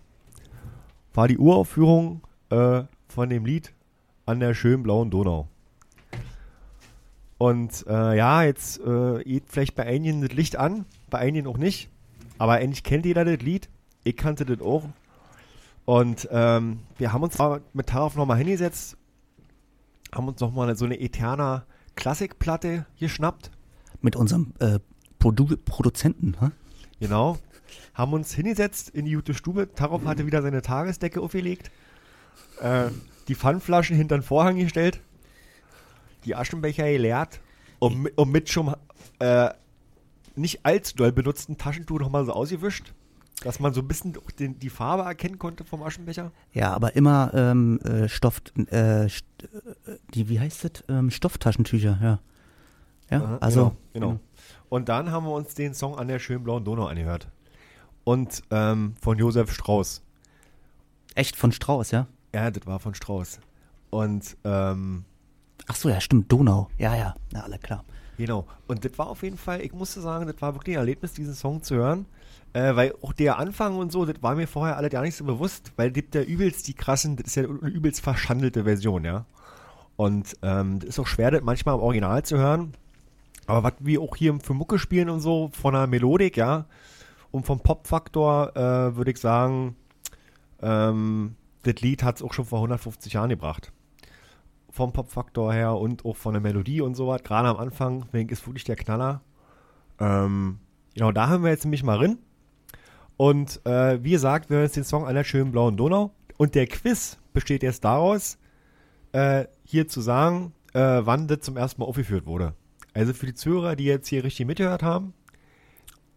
war die Uraufführung äh, von dem Lied an der schönen blauen Donau. Und äh, ja, jetzt äh, geht vielleicht bei einigen das Licht an, bei einigen auch nicht. Aber endlich kennt jeder das Lied. Ich kannte das auch. Und ähm, wir haben uns aber mit Taraf nochmal hingesetzt, haben uns nochmal so eine Eterna Klassikplatte geschnappt. Mit unserem äh, Produ Produzenten, ne? Genau. Haben uns hingesetzt in die gute Stube. Tarov hatte wieder seine Tagesdecke aufgelegt. Äh, die Pfandflaschen hinter den Vorhang gestellt. Die Aschenbecher geleert. Und, und mit schon äh, nicht allzu doll benutzten Taschentuch nochmal so ausgewischt. Dass man so ein bisschen den, die Farbe erkennen konnte vom Aschenbecher. Ja, aber immer ähm, äh, Stoff, äh, st äh, die, wie heißt das? Ähm, Stofftaschentücher, ja. Ja, Aha, also. Genau, genau. Und dann haben wir uns den Song an der schönen blauen Donau angehört. Und ähm, von Josef Strauß. Echt von Strauß, ja? Ja, das war von Strauß. Und ähm, Ach so, ja, stimmt, Donau. Ja, ja, na, alle klar. Genau. Und das war auf jeden Fall, ich musste sagen, das war wirklich ein Erlebnis, diesen Song zu hören. Äh, weil auch der Anfang und so, das war mir vorher alle gar nicht so bewusst, weil gibt ja übelst die krassen, das ist ja eine übelst verschandelte Version, ja. Und ähm, das ist auch schwer, das manchmal im Original zu hören. Aber was wir auch hier für Mucke spielen und so, von der Melodik, ja, und vom Pop-Faktor, äh, würde ich sagen, ähm, das Lied hat es auch schon vor 150 Jahren gebracht vom Popfaktor her und auch von der Melodie und so was. Gerade am Anfang, denke ich, ist wirklich der Knaller. Ähm, genau, da haben wir jetzt nämlich mal drin. Und äh, wie gesagt, wir hören jetzt den Song der schönen blauen Donau. Und der Quiz besteht jetzt daraus, äh, hier zu sagen, äh, wann das zum ersten Mal aufgeführt wurde. Also für die Zuhörer, die jetzt hier richtig mitgehört haben,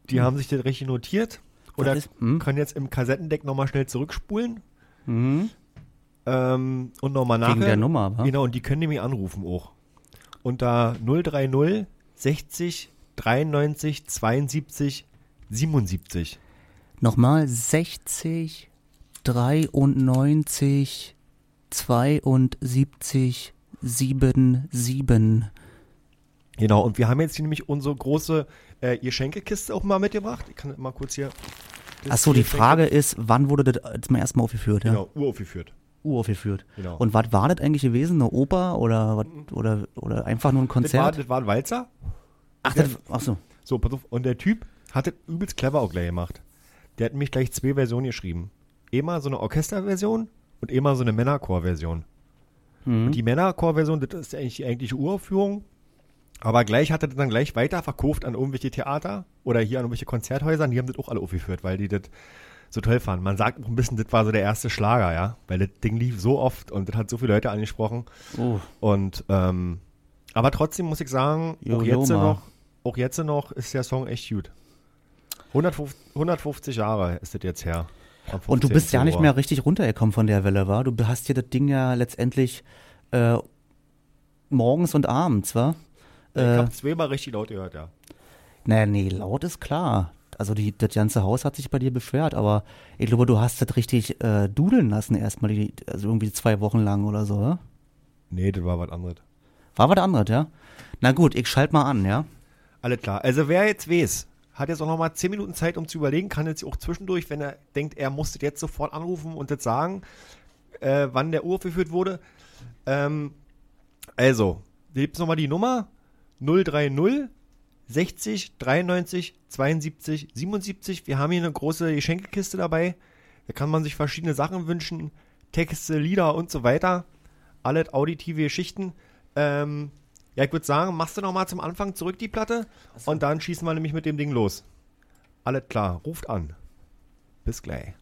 die Hm. haben sich das richtig notiert. Oder ist- hm. können jetzt im Kassettendeck nochmal schnell zurückspulen. Ähm, und nochmal nachher. Wegen der Nummer, wa? Genau, und die können nämlich anrufen auch. Unter 030 60 93 72 77. Nochmal 60, 93, 72, 77. Genau, und wir haben jetzt hier nämlich unsere große äh, Geschenkekiste auch mal mitgebracht. Ich kann mal kurz hier. Achso, die Frage ist, wann wurde das zum ersten Mal aufgeführt? Ja? Genau, uraufgeführt. Uraufgeführt. Genau. Und was war das eigentlich gewesen? Eine Oper oder, oder, oder einfach nur ein Das war, Konzert? das war ein Walzer. Ach, das, ach so. So, pass auf. Und der Typ hat das übelst clever auch gleich gemacht. Der hat nämlich gleich zwei Versionen geschrieben. Immer so eine Orchesterversion und immer so eine Männerchor-Version. Mhm. Und die Männerchor-Version, das ist eigentlich die eigentliche Uraufführung. Aber gleich hat er das dann gleich weiter verkauft an irgendwelche Theater oder hier an irgendwelche Konzerthäuser. Und die haben das auch alle aufgeführt, weil die das so toll fanden. Man sagt auch ein bisschen, das war so der erste Schlager, ja. Weil das Ding lief so oft und das hat so viele Leute angesprochen. Oh. Und, ähm, aber trotzdem muss ich sagen, Jo, auch jetzt noch, auch jetzt noch ist der Song echt gut. 150, 150 Jahre ist das jetzt her. Und du 15. bist ja nicht mehr richtig runtergekommen von der Welle, war? Du hast dir das Ding ja letztendlich äh, morgens und abends, war? Ich Äh, hab zweimal richtig laut gehört, ja. naja, nee, laut ist klar. Also die, das ganze Haus hat sich bei dir beschwert, aber ich glaube, du hast das richtig äh, dudeln lassen erstmal, die, also irgendwie zwei Wochen lang oder so, ja? Nee, das war was anderes. War was anderes, ja? Na gut, ich schalte mal an, ja? Alles klar. Also wer jetzt weiß, hat jetzt auch noch mal 10 Minuten Zeit, um zu überlegen, kann jetzt auch zwischendurch, wenn er denkt, er musste jetzt sofort anrufen und das sagen, äh, wann der Uhr geführt wurde. Ähm, also, gibt's nochmal die Nummer 030 60 93 72 77. Wir haben hier eine große Geschenkekiste dabei. Da kann man sich verschiedene Sachen wünschen, Texte, Lieder und so weiter. Alle auditive Geschichten. Ähm, ja, ich würde sagen, machst du noch mal zum Anfang zurück die Platte und dann schießen wir nämlich mit dem Ding los. Alles klar, ruft an. Bis gleich.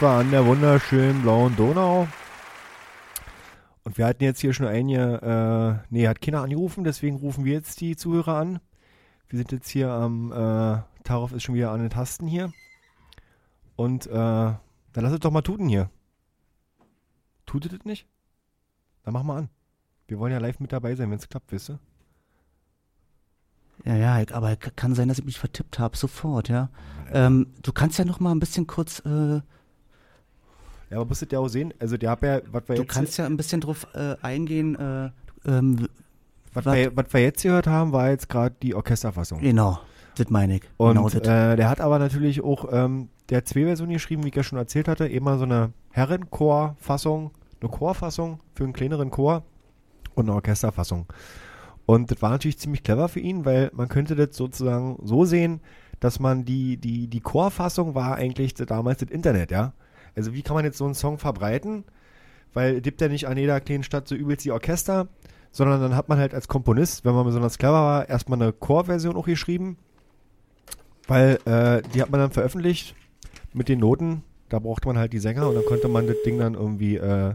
War an der wunderschönen blauen Donau. Und wir hatten jetzt hier schon einige, äh, nee, hat keiner angerufen, deswegen rufen wir jetzt die Zuhörer an. Wir sind jetzt hier am, äh, Tarov ist schon wieder an den Tasten hier. Und, äh, dann lass es doch mal tuten hier. Tutet es nicht? Dann mach mal an. Wir wollen ja live mit dabei sein, wenn es klappt, wisst ihr? Ja, ja, ich- aber kann sein, dass ich mich vertippt habe, sofort, ja. Ähm, du kannst ja noch mal ein bisschen kurz, äh, Ja, aber musstet ihr auch sehen, also der hat ja, was wir du jetzt, kannst ja ein bisschen drauf äh, eingehen, äh, ähm, was, wat- wir, was wir jetzt gehört haben, war jetzt gerade die Orchesterfassung. genau, das meine ich. Und genau das. äh, der hat aber natürlich auch, ähm, der hat zwei Versionen geschrieben, wie ich ja schon erzählt hatte. Immer so eine Herrenchor-Fassung, eine Chorfassung für einen kleineren Chor und eine Orchesterfassung. Und das war natürlich ziemlich clever für ihn, weil man könnte das sozusagen so sehen, dass man die, die, die Chorfassung war eigentlich das- damals das Internet, ja. Also wie kann man jetzt so einen Song verbreiten? Weil gibt ja nicht an jeder kleinen Stadt so übelst die Orchester, sondern dann hat man halt als Komponist, wenn man besonders clever war, erstmal eine Chorversion auch geschrieben weil äh, die hat man dann veröffentlicht mit den Noten. Da brauchte man halt die Sänger und dann konnte man das Ding dann irgendwie äh,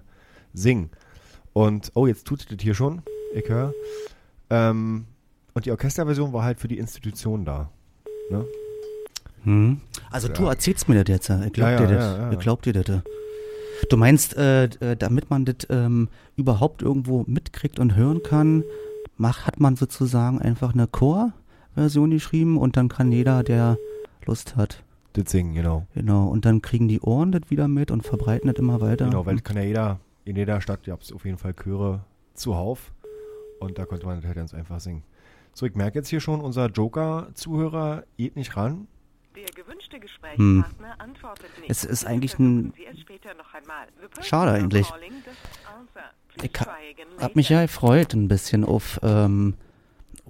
singen. Und, oh, jetzt tut das hier schon. Ich höre. Ähm, und die Orchesterversion war halt für die Institution da. Ne? Hm. Also Ja. du erzählst mir das jetzt, ja. ich glaub Ja, dir das. ja. Ich glaub dir das. ja. Du meinst, äh, äh, damit man das ähm, überhaupt irgendwo mitkriegt und hören kann, mach, hat man sozusagen einfach eine Chor-Version geschrieben und dann kann jeder, der Lust hat, Das Singen, genau. genau, und dann kriegen die Ohren das wieder mit und verbreiten das immer weiter. Genau, weil das kann ja jeder, in jeder Stadt gab es auf jeden Fall Chöre zuhauf. Und da konnte man das halt ganz einfach singen. So, ich merke jetzt hier schon, unser Joker-Zuhörer geht nicht ran. Der gewünschte Hm. Gesprächspartner antwortet nicht. Es ist eigentlich ein Schade eigentlich. Ich Please ha try again hab mich ja gefreut ein bisschen auf, ähm,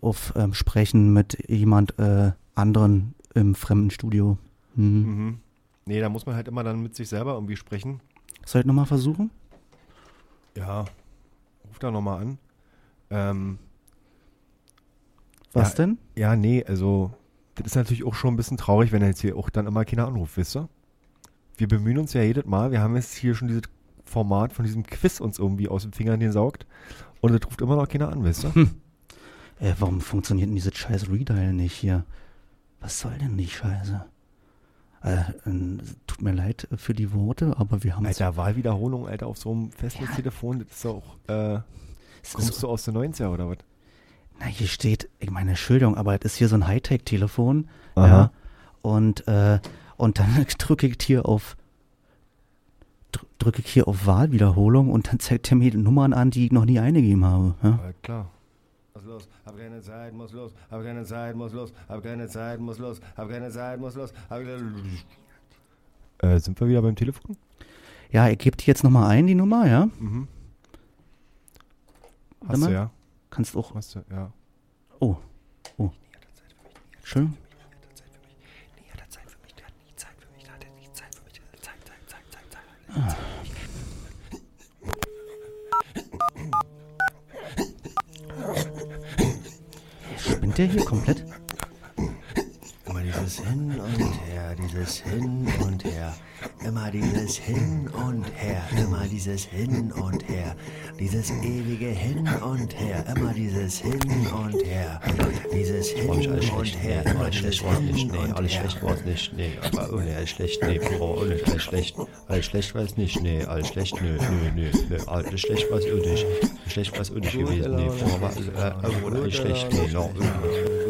auf ähm, Sprechen mit jemand äh, anderen im fremden Studio. Hm. Mhm. Nee, da muss man halt immer dann mit sich selber irgendwie sprechen. Soll ich nochmal versuchen? Ja, ruf da nochmal an. Ähm, Was ja, denn? Ja, nee, also das ist natürlich auch schon ein bisschen traurig, wenn jetzt hier auch dann immer keiner anruft, wisst ihr? Wir bemühen uns ja jedes Mal, wir haben jetzt hier schon dieses Format von diesem Quiz uns irgendwie aus den Fingern gesaugt und es ruft immer noch keiner an, wisst ihr? Hm. Äh, warum funktioniert denn dieses scheiß Redial nicht hier? Was soll denn die Scheiße? Äh, äh, tut mir leid für die Worte, aber wir haben Alter, Wahlwiederholung, Alter, auf so einem Festnetztelefon, das ist doch, äh, kommst du aus den 90er oder was? Na, hier steht, ich meine, Entschuldigung, aber es ist hier so ein Hightech-Telefon. Ja. Und, äh, und dann drücke ich hier auf dr- drücke ich hier auf Wahlwiederholung und dann zeigt er mir die Nummern an, die ich noch nie eingegeben habe. Ja? Ja, klar. Muss los, hab keine Zeit, muss los, hab keine Zeit, muss los, hab keine Zeit, muss los, hab keine Zeit, muss los, hab keine Äh, sind wir wieder beim Telefon? ja, ich gebe die jetzt nochmal ein, die Nummer, ja? Mhm. Hast du ja. Kannst auch. Hast du, ja. Oh. Oh. Schön. Ah. Spinnt der hier komplett? Immer dieses Hin und Her, dieses Hin und Her. Immer dieses Hin und Her, immer dieses Hin und Her. Dieses ewige Hin und Her, immer dieses Hin und Her. Dieses Hin War nicht alles und schlecht, Her, nee, immer alles dieses schlecht. War es nicht, Hin nee, und alles Her. schlecht war es nicht, nee, aber ohne alles schlecht, nee, Puro, ohne alles schlecht, alles schlecht war es nicht, nee, alles schlecht, nö, nö, nö, nö, alles schlecht war es auch nicht, schlecht war es auch nicht gewesen, nee, Puro war äh, äh, ohne alles schlecht, nee, no,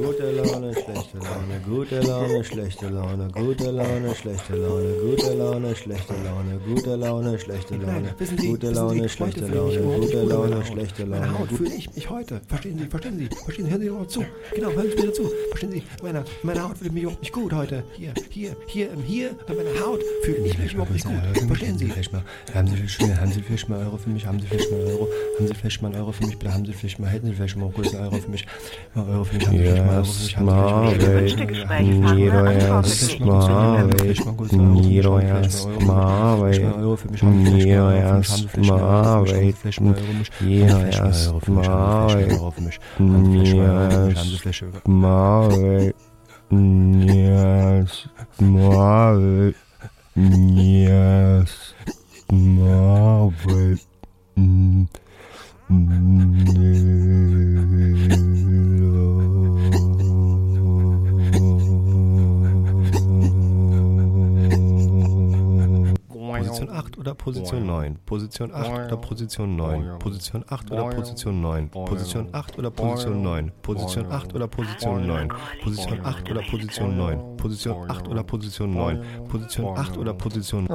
Gute Laune, schlechte Laune, gute Laune, schlechte Laune, gute Laune, schlechte Laune, gute Laune, schlechte Laune, gute Laune, schlechte Laune, Sie, gute Laune, Sie, schlechte Laune, mich gute Laune, schlechte Meine Laune. Haut fühle ich mich heute. Verstehen Sie, verstehen Sie, verstehen Sie, hören Sie doch mal zu. Genau, hören Sie mir zu. Verstehen Sie, meine, meine Haut fühlt mich überhaupt nicht gut heute. Hier, hier, hier, Hier, bei meiner Haut fühle ich mich überhaupt nicht gut. Verstehen Sie? vielleicht mal, haben Sie vielleicht, haben Sie vielleicht mal Euro für mich, haben Sie vielleicht mal Euro, haben Sie vielleicht mal Euro für mich, haben Sie vielleicht mal, hätten Sie vielleicht mal kurz einen Euro für mich, mal Euro für mich, haben Sie vielleicht mal Euro für mich, haben Sie vielleicht mal Niro erstmal wait, Niro erstmal arbeiten, mir erstmal arbeiten, mir erstmal arbeiten, mir erstmal arbeiten, mir erstmal arbeiten. Yes, Marvel. Mm, mm, Position 8 oder Position 9? Position 8 oder Position 9? Position 8 oder Position 9? Position 8 oder Position 9? Position 8 oder Position 9? Position 8 oder Position 9? Position 8 oder Position 9? Position 8 oder Position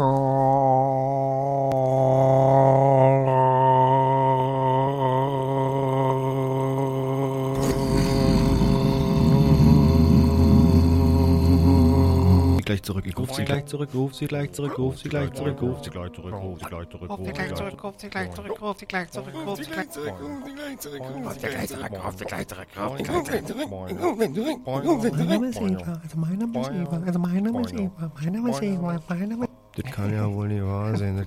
gleich zurück. Ich rufe sie gleich zurück, ruf sie gleich zurück, ruf sie gleich zurück, ruf sie gleich zurück, ruf sie gleich zurück, Ruf sie gleich zurück, ruf sie gleich zurück, ruf sie gleich zurück, ruf sie gleich zurück, ruf sie gleich zurück, ruf sie gleich zurück, ruf sie gleich zurück, ruf sie gleich zurück, ruf sie Mein Name ist Eva, also mein Name ist Eva, also mein Name ist Eva, mein Name ist Eva, mein Name Das kann ja wohl nicht wahr sein,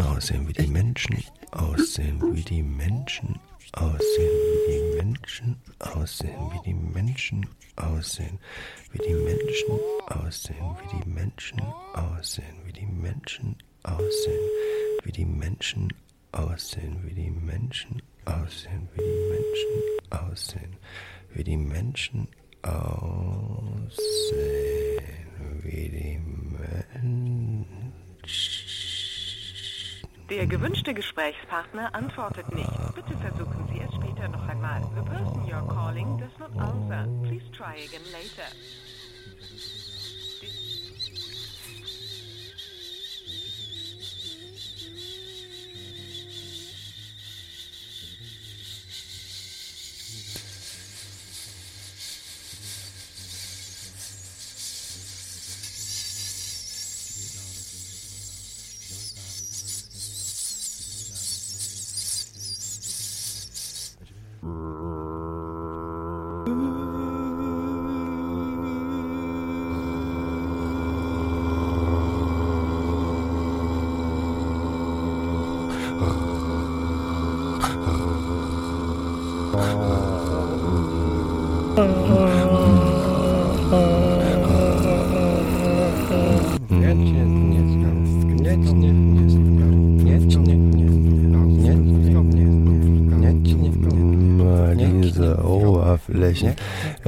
Aussehen wie die Menschen, aussehen wie die Menschen, aussehen wie die Menschen, aussehen wie die Menschen, aussehen wie die Menschen, aussehen wie die Menschen, aussehen wie die Menschen, aussehen wie die Menschen, aussehen wie die Menschen, aussehen wie die Menschen, aussehen wie die Menschen, aussehen wie die Menschen. Der gewünschte Gesprächspartner antwortet nicht. Bitte versuchen Sie es später noch einmal. The person you're calling does not answer. Please try again later.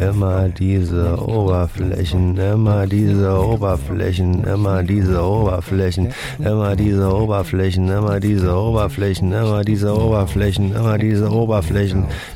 Immer diese Oberflächen, immer diese Oberflächen, immer diese Oberflächen, immer diese Oberflächen, immer diese Oberflächen, immer diese Oberflächen, immer diese Oberflächen,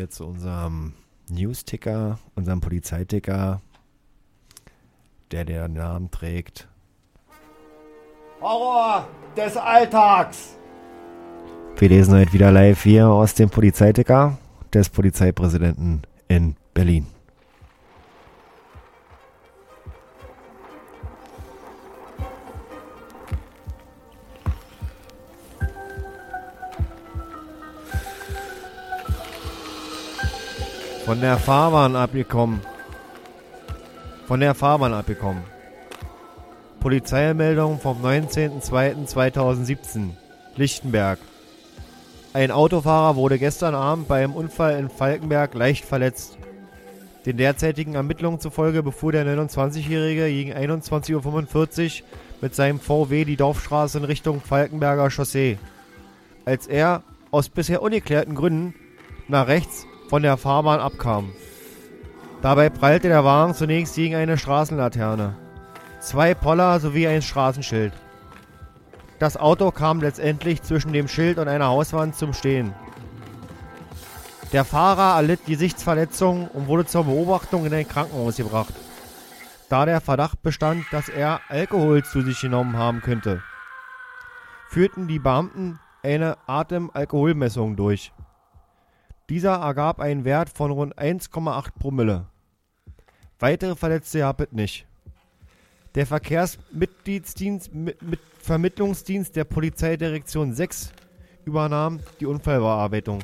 hier zu unserem News-Ticker, unserem Polizeiticker, der den Namen trägt. Horror des Alltags. Wir lesen heute wieder live hier aus dem Polizeiticker des Polizeipräsidenten in Berlin. Von der Fahrbahn abgekommen. Von der Fahrbahn abgekommen. Polizeimeldung vom 19.02.2017. Lichtenberg. Ein Autofahrer wurde gestern Abend beim Unfall in Falkenberg leicht verletzt. Den derzeitigen Ermittlungen zufolge befuhr der 29-Jährige gegen 21.45 Uhr mit seinem VW die Dorfstraße in Richtung Falkenberger Chaussee. Als er, aus bisher ungeklärten Gründen, nach rechts von der Fahrbahn abkam. Dabei prallte der Wagen zunächst gegen eine Straßenlaterne, zwei Poller sowie ein Straßenschild. Das Auto kam letztendlich zwischen dem Schild und einer Hauswand zum Stehen. Der Fahrer erlitt Gesichtsverletzungen und wurde zur Beobachtung in ein Krankenhaus gebracht, da der Verdacht bestand, dass er Alkohol zu sich genommen haben könnte. Führten die Beamten eine Atemalkoholmessung durch. Dieser ergab einen Wert von rund 1,8 Promille. Weitere Verletzte gab es nicht. Der Verkehrsmitgliedsdienst mit, mit Vermittlungsdienst der Polizeidirektion 6 übernahm die Unfallbearbeitung.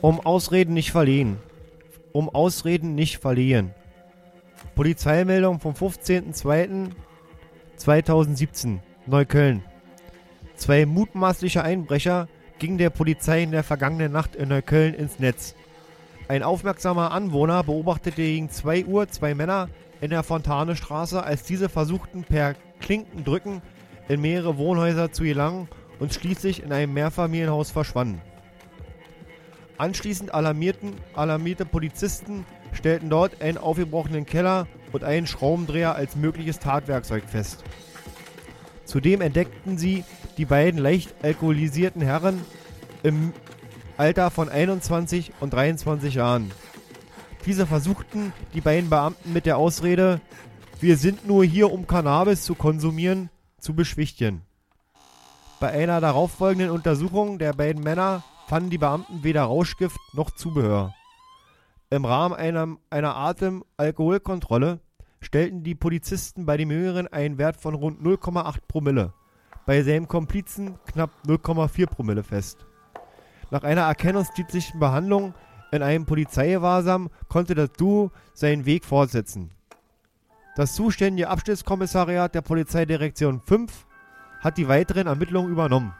Um Ausreden nicht verliehen. Um Ausreden nicht verliehen. Polizeimeldung vom 15.02.2017, Neukölln. Zwei mutmaßliche Einbrecher gingen der Polizei in der vergangenen Nacht in Neukölln ins Netz. Ein aufmerksamer Anwohner beobachtete gegen 2 Uhr zwei Männer in der Fontanestraße, als diese versuchten per Klinkendrücken in mehrere Wohnhäuser zu gelangen und schließlich in einem Mehrfamilienhaus verschwanden. Anschließend alarmierten alarmierte Polizisten stellten dort einen aufgebrochenen Keller und einen Schraubendreher als mögliches Tatwerkzeug fest. Zudem entdeckten sie die beiden leicht alkoholisierten Herren im Alter von 21 und 23 Jahren. Diese versuchten die beiden Beamten mit der Ausrede, wir sind nur hier, um Cannabis zu konsumieren, zu beschwichtigen. Bei einer darauffolgenden Untersuchung der beiden Männer fanden die Beamten weder Rauschgift noch Zubehör. Im Rahmen einer, einer Atem-Alkoholkontrolle stellten die Polizisten bei dem Jüngeren einen Wert von rund 0,8 Promille, bei seinem Komplizen knapp 0,4 Promille fest. Nach einer erkennungsdienstlichen Behandlung in einem Polizeigewahrsam konnte das Duo seinen Weg fortsetzen. Das zuständige Abschnittskommissariat der Polizeidirektion 5 hat die weiteren Ermittlungen übernommen.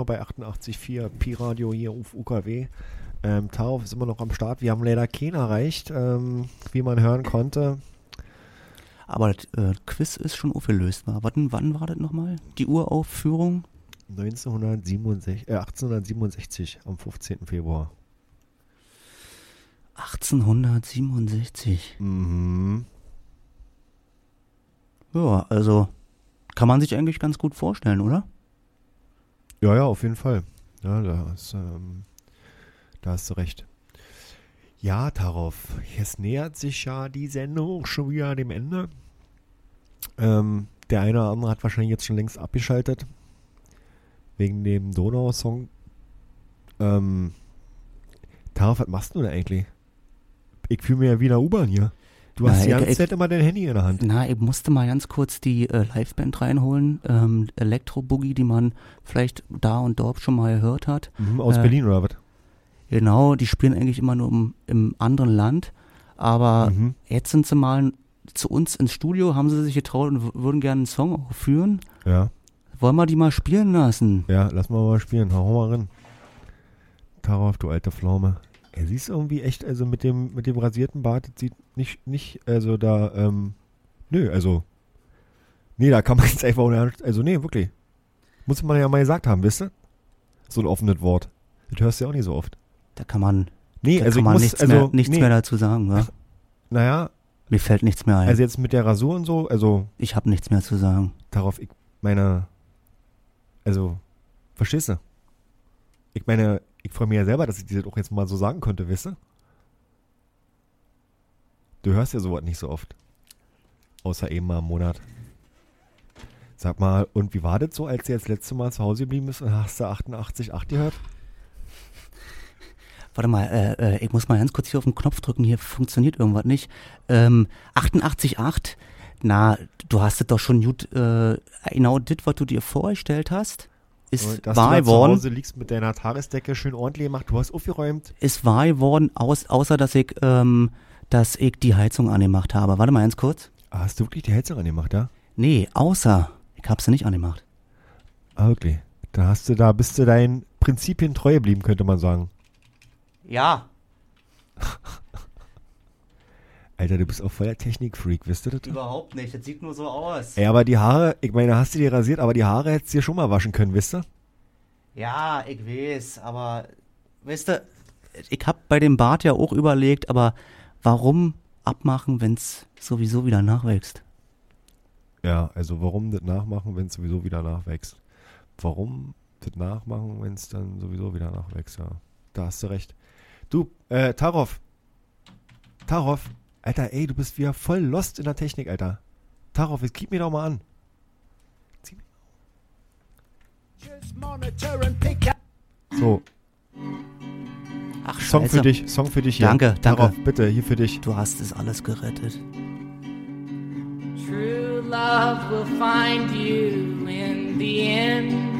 Noch bei 88.4 Pi-Radio hier auf UKW. Ähm, Tauf ist immer noch am Start. Wir haben leider keinen erreicht, ähm, wie man hören konnte. Aber das äh, Quiz ist schon aufgelöst. War. Wann, wann war das nochmal? Die Uraufführung? 1967, äh, 1867 am 15. Februar. 1867. Mhm. Ja, also kann man sich eigentlich ganz gut vorstellen, oder? Ja, ja, auf jeden Fall. Ja, da, ist, ähm, da hast du recht. Ja, darauf. Jetzt nähert sich ja die Sendung schon wieder dem Ende. Ähm, der eine oder andere hat wahrscheinlich jetzt schon längst abgeschaltet. Wegen dem Donau-Song. Ähm, Taraf, was machst du denn eigentlich? Ich fühle mich ja wie in der U-Bahn hier. Du hast Na, die ganze ich- Zeit immer dein Handy in der Hand. Na, ich musste mal ganz kurz die äh, Liveband reinholen. Ähm, Electro Boogie, die man vielleicht da und dort schon mal gehört hat. Mhm, aus Äh, Berlin oder was? Genau, die spielen eigentlich immer nur im, im anderen Land. Aber Mhm. jetzt sind sie mal zu uns ins Studio, haben sie sich getraut und würden gerne einen Song aufführen. Ja. Wollen wir die mal spielen lassen? Ja, lass mal mal spielen. Hau mal rein. Taraf, du alte Pflaume. Er siehst irgendwie echt, also mit dem, mit dem rasierten Bart, das sieht nicht, nicht, also da, ähm, nö, also, nee, da kann man jetzt einfach, ohne- also nee, wirklich. Muss man ja mal gesagt haben, wisst ihr? So ein offenes Wort. Das hörst du ja auch nicht so oft. Da kann man, Nee, also kann man muss, nichts, also, mehr, nichts nee. mehr dazu sagen. Ja? Naja, Mir fällt nichts mehr ein. also jetzt mit der Rasur und so, also ich habe nichts mehr zu sagen. darauf, ich meine, also, verstehst du? Ich meine, ich freue mich ja selber, dass ich dir das auch jetzt mal so sagen konnte, weißt du? Du hörst ja sowas nicht so oft. Außer eben mal im Monat. Sag mal, und wie war das so, als du jetzt das letzte Mal zu Hause geblieben bist und hast du 88,8 gehört? Warte mal, äh, äh, ich muss mal ganz kurz hier auf den Knopf drücken. Hier funktioniert irgendwas nicht. Ähm, 88,8. Na, du hast es doch schon gut, äh, genau das, was du dir vorgestellt hast, ist dass du wahr da zu geworden. Hause liegst mit deiner Tagesdecke schön ordentlich gemacht, du hast aufgeräumt. Ist wahr geworden, aus, außer dass ich ähm, dass ich die Heizung angemacht habe. Warte mal ganz kurz. Ah, Hast du wirklich die Heizung angemacht, ja? Nee, außer ich habe sie nicht angemacht. Ah, wirklich. Da hast du, da bist du deinen Prinzipien treu geblieben, könnte man sagen. Ja. Alter, du bist auch voller Technikfreak, wisst ihr das? Überhaupt nicht, das sieht nur so aus. Ey, aber die Haare, ich meine, hast du die rasiert, aber die Haare hättest du dir schon mal waschen können, wisst ihr? Ja, ich weiß, aber weißt du, ich hab bei dem Bart ja auch überlegt, aber warum abmachen, wenn's sowieso wieder nachwächst? Ja, also warum das nachmachen, wenn es sowieso wieder nachwächst? Warum das nachmachen, wenn es dann sowieso wieder nachwächst? Ja, da hast du recht. Du, äh, Tarov. Tarov. Alter, ey, du bist wieder voll lost in der Technik, Alter. Tarov, jetzt gib mir doch mal an. So. Ach, Song Scheiße. für dich, Song für dich hier. Danke, danke. Tarov, bitte, hier für dich. Du hast es alles gerettet. True love will find you in the end.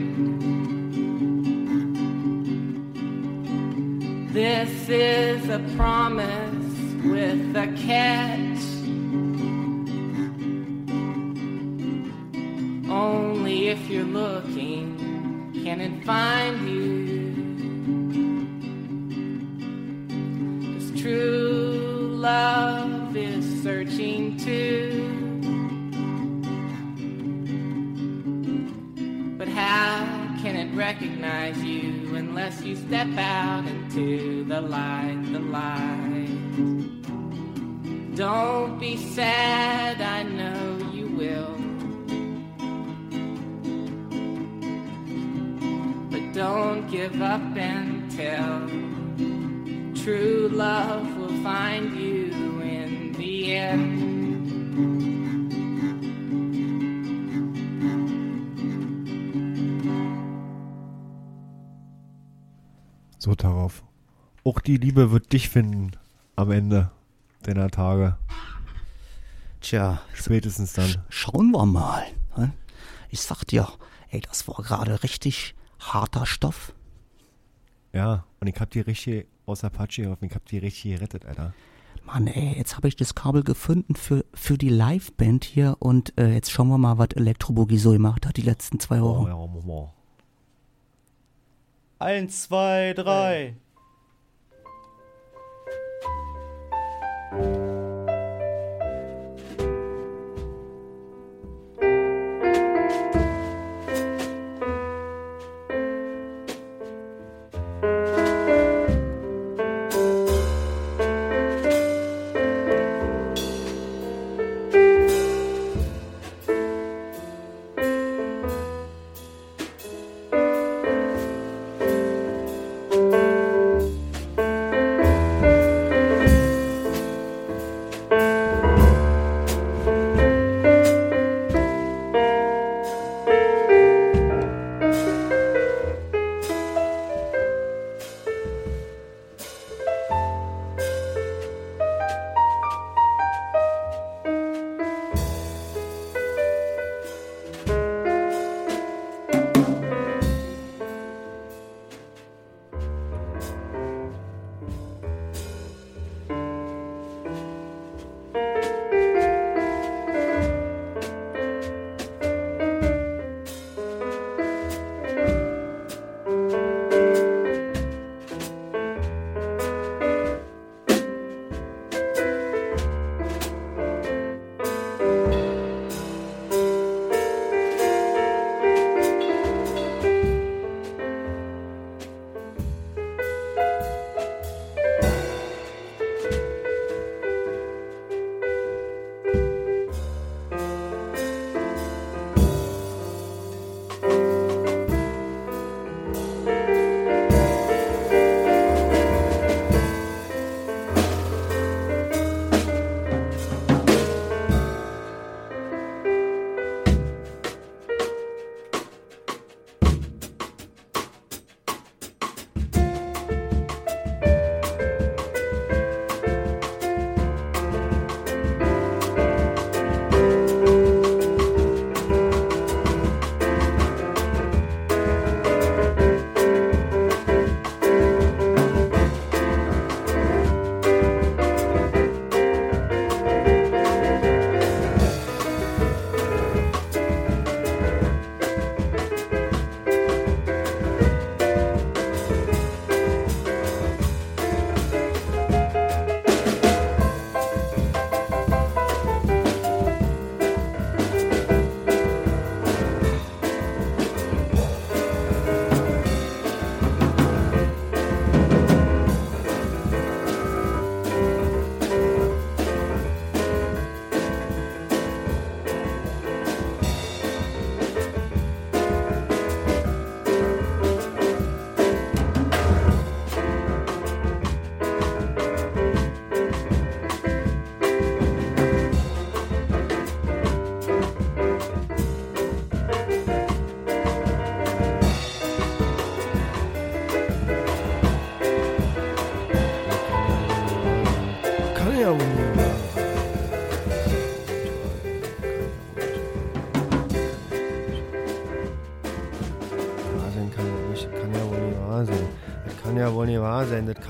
This is a promise with a catch. Only if you're looking can it find you. 'Cause true love is searching too. But how can it recognize you unless you step out into the light, the light? Don't be sad, I know you will. But don't give up until true love will find you in the end. So, Tarov. Auch die Liebe wird dich finden am Ende deiner Tage. Tja. Spätestens dann. Schauen wir mal. ne? Ich sag dir, ey, das war gerade richtig harter Stoff. Ja, und ich hab die richtig aus Apache geholfen. Ich hab die richtig gerettet, Alter. Mann, ey, jetzt habe ich das Kabel gefunden für, für die Liveband hier und äh, jetzt schauen wir mal, was Elektrobogie so gemacht hat die letzten zwei Wochen. Oh, ja. Eins, zwei, drei. kann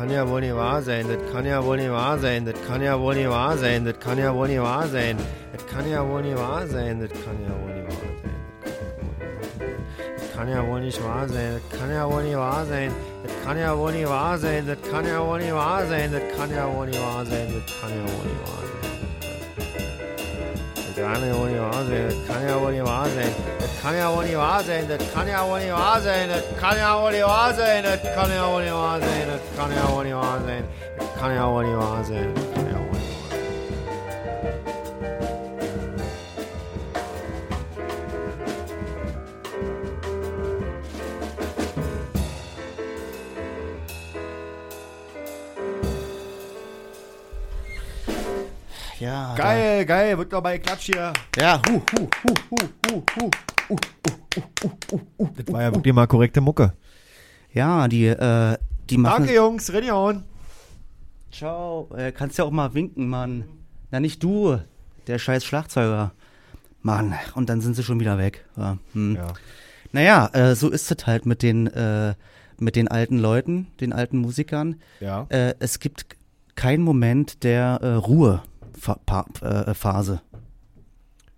kann ja wohl nicht wahr sein, das kann ja wohl nicht wahr sein, das kann ja wohl nicht wahr sein, das kann ja wohl nicht wahr sein, das kann ja wohl nicht wahr sein, das kann ja wohl nicht wahr sein. Das kann ja wohl nicht wahr sein, das kann ja wohl nicht wahr sein, das kann ja wohl nicht wahr sein, das kann ja wohl nicht wahr sein, das kann ja wohl nicht wahr sein, das kann ja wohl nicht wahr sein. Das kann ja wohl nicht wahr sein, das kann ja wohl nicht wahr sein, das kann ja wohl nicht wahr sein, das kann ja wohl nicht wahr sein, das kann ja wohl nicht wahr sein, das kann ja wohl nicht wahr sein, 金は鬼は安全金は鬼は安全金は鬼は Ja, geil, da. geil, wird doch dabei Klatsch hier. Ja, hu, hu, hu, hu, hu, hu. hu, hu, hu, hu, hu, uh, Das war ja wirklich mal korrekte Mucke. Ja, die äh, die machen. Danke, Jungs, Renion. Ciao. Äh, kannst ja auch mal winken, Mann. Na, nicht du, der scheiß Schlagzeuger. Mann, und dann sind sie schon wieder weg. Ja. Hm. Ja. Naja, äh, so ist es halt mit den, äh, mit den alten Leuten, den alten Musikern. Ja. Äh, es gibt keinen Moment der äh, Ruhephase.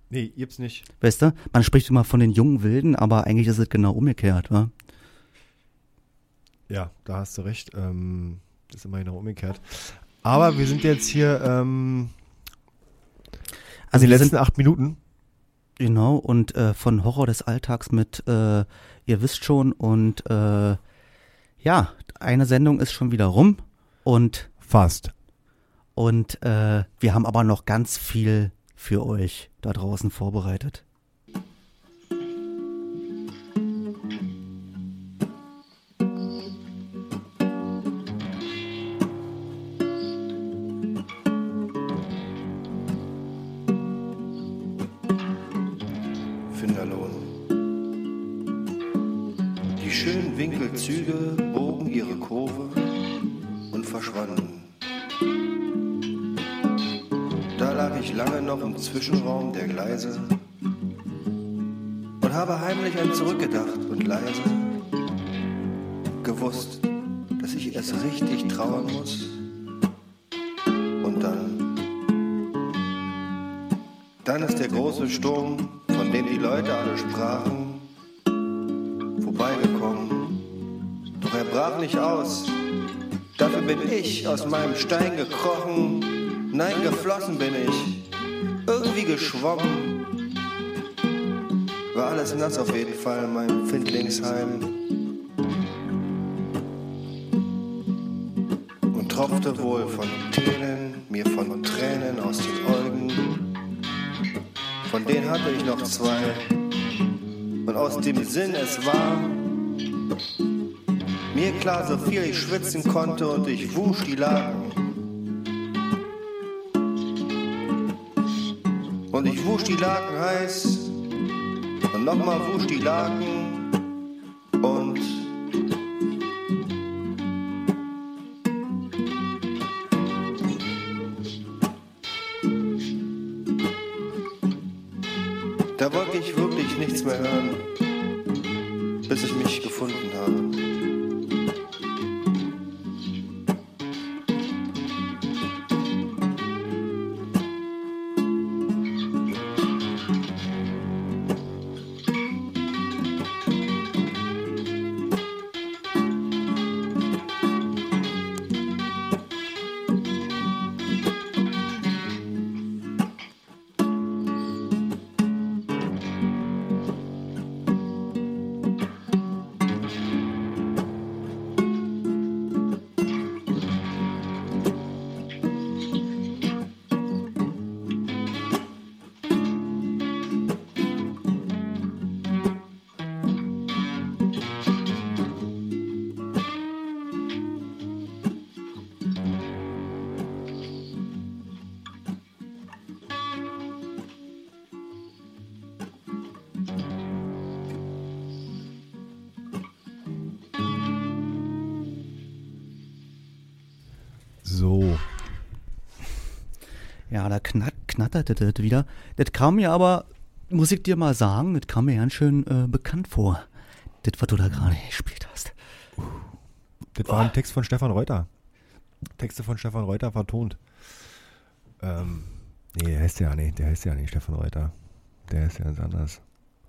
Nee, gibt's nicht. Weißt du? Man spricht immer von den jungen Wilden, aber eigentlich ist es genau umgekehrt, wa? Ja, da hast du recht. Ähm, das ist immer genau umgekehrt. Aber wir sind jetzt hier ähm, also die letzten sind- acht Minuten. Genau, und äh, von Horror des Alltags mit, äh, ihr wisst schon, und äh, ja, eine Sendung ist schon wieder rum und fast. Und äh, wir haben aber noch ganz viel für euch da draußen vorbereitet. Winkelzüge bogen ihre Kurve und verschwanden. Da lag ich lange noch im Zwischenraum der Gleise und habe heimlich an zurückgedacht und leise gewusst, dass ich erst richtig trauern muss. Und dann, dann ist der große Sturm, von dem die Leute alle sprachen, brach nicht aus. Dafür bin ich aus meinem Stein gekrochen. Nein, geflossen bin ich. Irgendwie geschwommen. War alles nass auf jeden Fall in meinem Findlingsheim. Und tropfte wohl von Tränen, mir von Tränen aus den Augen. Von denen hatte ich noch zwei. Und aus dem Sinn es war, mir klar, so viel ich schwitzen konnte und ich wusch die Laken. Und ich wusch die Laken heiß und nochmal wusch die Laken das wieder. Das kam mir aber, muss ich dir mal sagen, das kam mir ganz schön äh, bekannt vor. Das, was du da gerade gespielt hast. Das war ein Text von Stefan Reuter. Texte von Stefan Reuter vertont. Ähm, nee, der heißt ja nicht, der heißt ja nicht Stefan Reuter. Der ist ja ganz anders.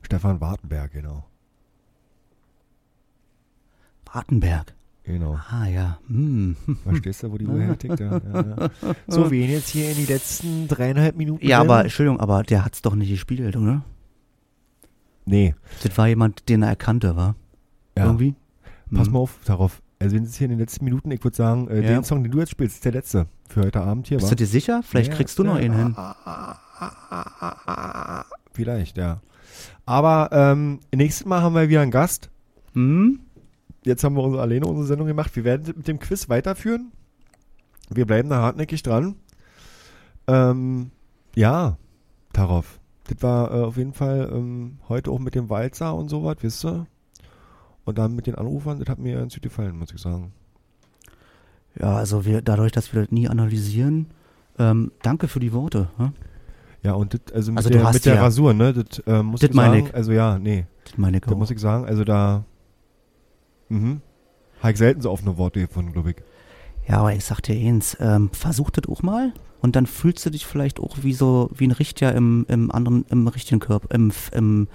Stefan Wartenberg, genau. Wartenberg. Genau. Ah ja. Hm. Verstehst du, wo die Uhr hertickt? Ja, ja, ja. So, wir gehen jetzt hier in die letzten dreieinhalb Minuten. Ja, aber Entschuldigung, aber der hat's doch nicht gespielt, oder? Nee. Das war jemand, den er erkannte, war? Ja. Irgendwie? Pass Hm. mal auf darauf. Also, wir sind jetzt hier in den letzten Minuten. Ich würde sagen, äh, Ja. den Song, den du jetzt spielst, ist der letzte für heute Abend hier. Bist wa? du dir sicher? Vielleicht Ja, kriegst du noch einen hin. Vielleicht, ja. Aber ähm, nächstes Mal haben wir wieder einen Gast. Hm? Jetzt haben wir unsere, alleine unsere Sendung gemacht. Wir werden mit dem Quiz weiterführen. Wir bleiben da hartnäckig dran. Ähm, ja, darauf. Das war äh, auf jeden Fall ähm, heute auch mit dem Walzer und sowas, wisst ihr? Und dann mit den Anrufern, das hat mir ganz gut gefallen, muss ich sagen. Ja, also wir, dadurch, dass wir das nie analysieren, ähm, danke für die Worte. Hm? Ja, und das, also mit Also der, mit der ja- Rasur, ne? Das äh, muss Das ich meine sagen. ich. Also ja, nee. Das meine ich Da auch. muss ich sagen, also da. Mhm. Ich selten so offene Worte gefunden, glaube ich. Ja, aber ich sag dir eins, ähm, versuch das auch mal und dann fühlst du dich vielleicht auch wie so, wie ein Richter im, im anderen, im richtigen Körper, im, im,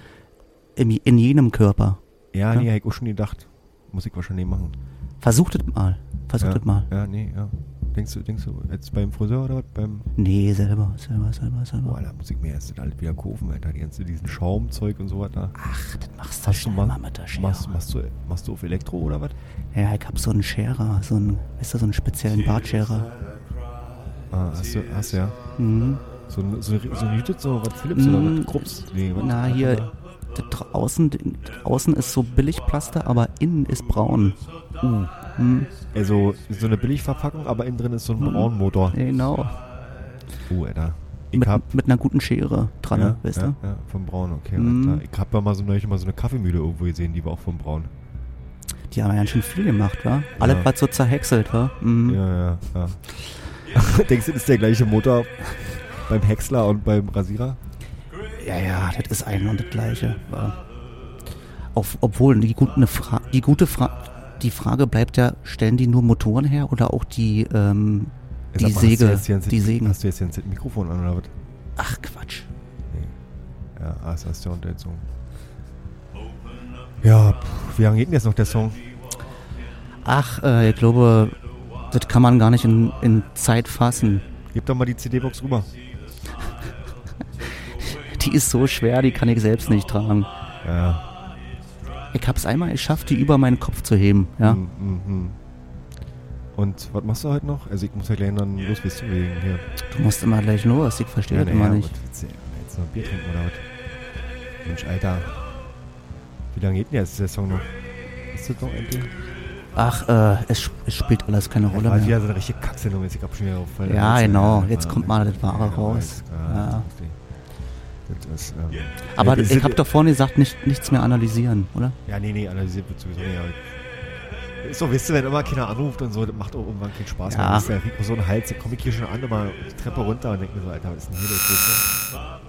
im, in jenem Körper. Ja, Ja? nee, habe ich auch schon gedacht. Muss ich wahrscheinlich machen. Versuch das mal. Versuch ja, das mal. Ja, nee, ja. Denkst du, denkst du, jetzt beim Friseur oder was? Beim. Nee, selber, selber, selber, selber. Boah, da muss ich mir erst das alles wieder kaufen, Alter. Die ganze, diesen Schaumzeug und so weiter. Ach, das machst du schnell mal, mit der Schere. machst, machst, du, machst du auf Elektro oder was? Ja, ich hab so einen Scherer, so einen, weißt du, so einen speziellen Bartscherer. Ah, hast du, hast du ja. Mhm. So, ein- so, so ein Jütet, so was Philips oder Mm, was? Krups? Nee, was? Na, hier, das außen, das außen ist so Billigplaster, aber innen ist braun. Uh. Hm. Also so eine Billigverpackung, aber innen drin ist so ein Mhm. Braunmotor. Genau. Oh, Alter. Ich Mit, hab, mit einer guten Schere dran, ja, weißt ja, du? Ja, vom Braun, okay. Alter. Ich hab ja mal so neulich mal so eine Kaffeemühle irgendwo gesehen, die war auch vom Braun. Die haben ja ganz schön viel gemacht, wa? Alles, Ja. was so zerhäckselt, wa? Mhm. Ja, ja, ja. Denkst du, das ist der gleiche Motor beim Häcksler und beim Rasierer? Ja, ja, das ist ein und das gleiche. wa? Auf, obwohl, die, gute Fra die gute Fra die Frage bleibt ja, stellen die nur Motoren her oder auch die, ähm, die mal, hast du Säge, jetzt hier ein die Sägen? Hast du jetzt hier ein Mikrofon an oder was? Ach, Quatsch. Nee. Ja, das hast du ja unter Song. Ja, pff, wie lange geht denn jetzt noch der Song? Ach, äh, ich glaube, das kann man gar nicht in, in Zeit fassen. Gib doch mal die CD-Box rüber. Die ist so schwer, die kann ich selbst nicht tragen. Ja. Ich hab's einmal geschafft, die über meinen Kopf zu heben, ja. Mm, mm, mm. Und was machst du heute noch? Also ich muss ja gleich dann los, bist du wegen hier. Du musst immer gleich los, ich verstehe das na immer ja, nicht. du, jetzt noch ein Bier trinken oder was? Mensch, Alter. Wie lange geht denn jetzt der Song noch? Ist das noch endlich? Ach, äh, es, es spielt alles keine Das Rolle war mehr. wieder so eine richtige Kacksendung, jetzt ich hab schon wieder auf Ja, genau. ja, Jetzt ja, kommt mal das Wahre ja, raus. Ja, Ja. Das ist, ähm, Aber ja, ich ist- hab doch vorhin gesagt, nicht, nichts mehr analysieren, oder? Ja, nee, nee, analysiert wird sowieso nicht. Ist so, wisst ihr, wenn immer keiner anruft und so, das macht auch irgendwann keinen Spaß Ja. mehr. Das ist ja wie so ein Hals, da komme ich hier schon an, immer die Treppe runter und denke mir so, Alter, was ist denn hier los?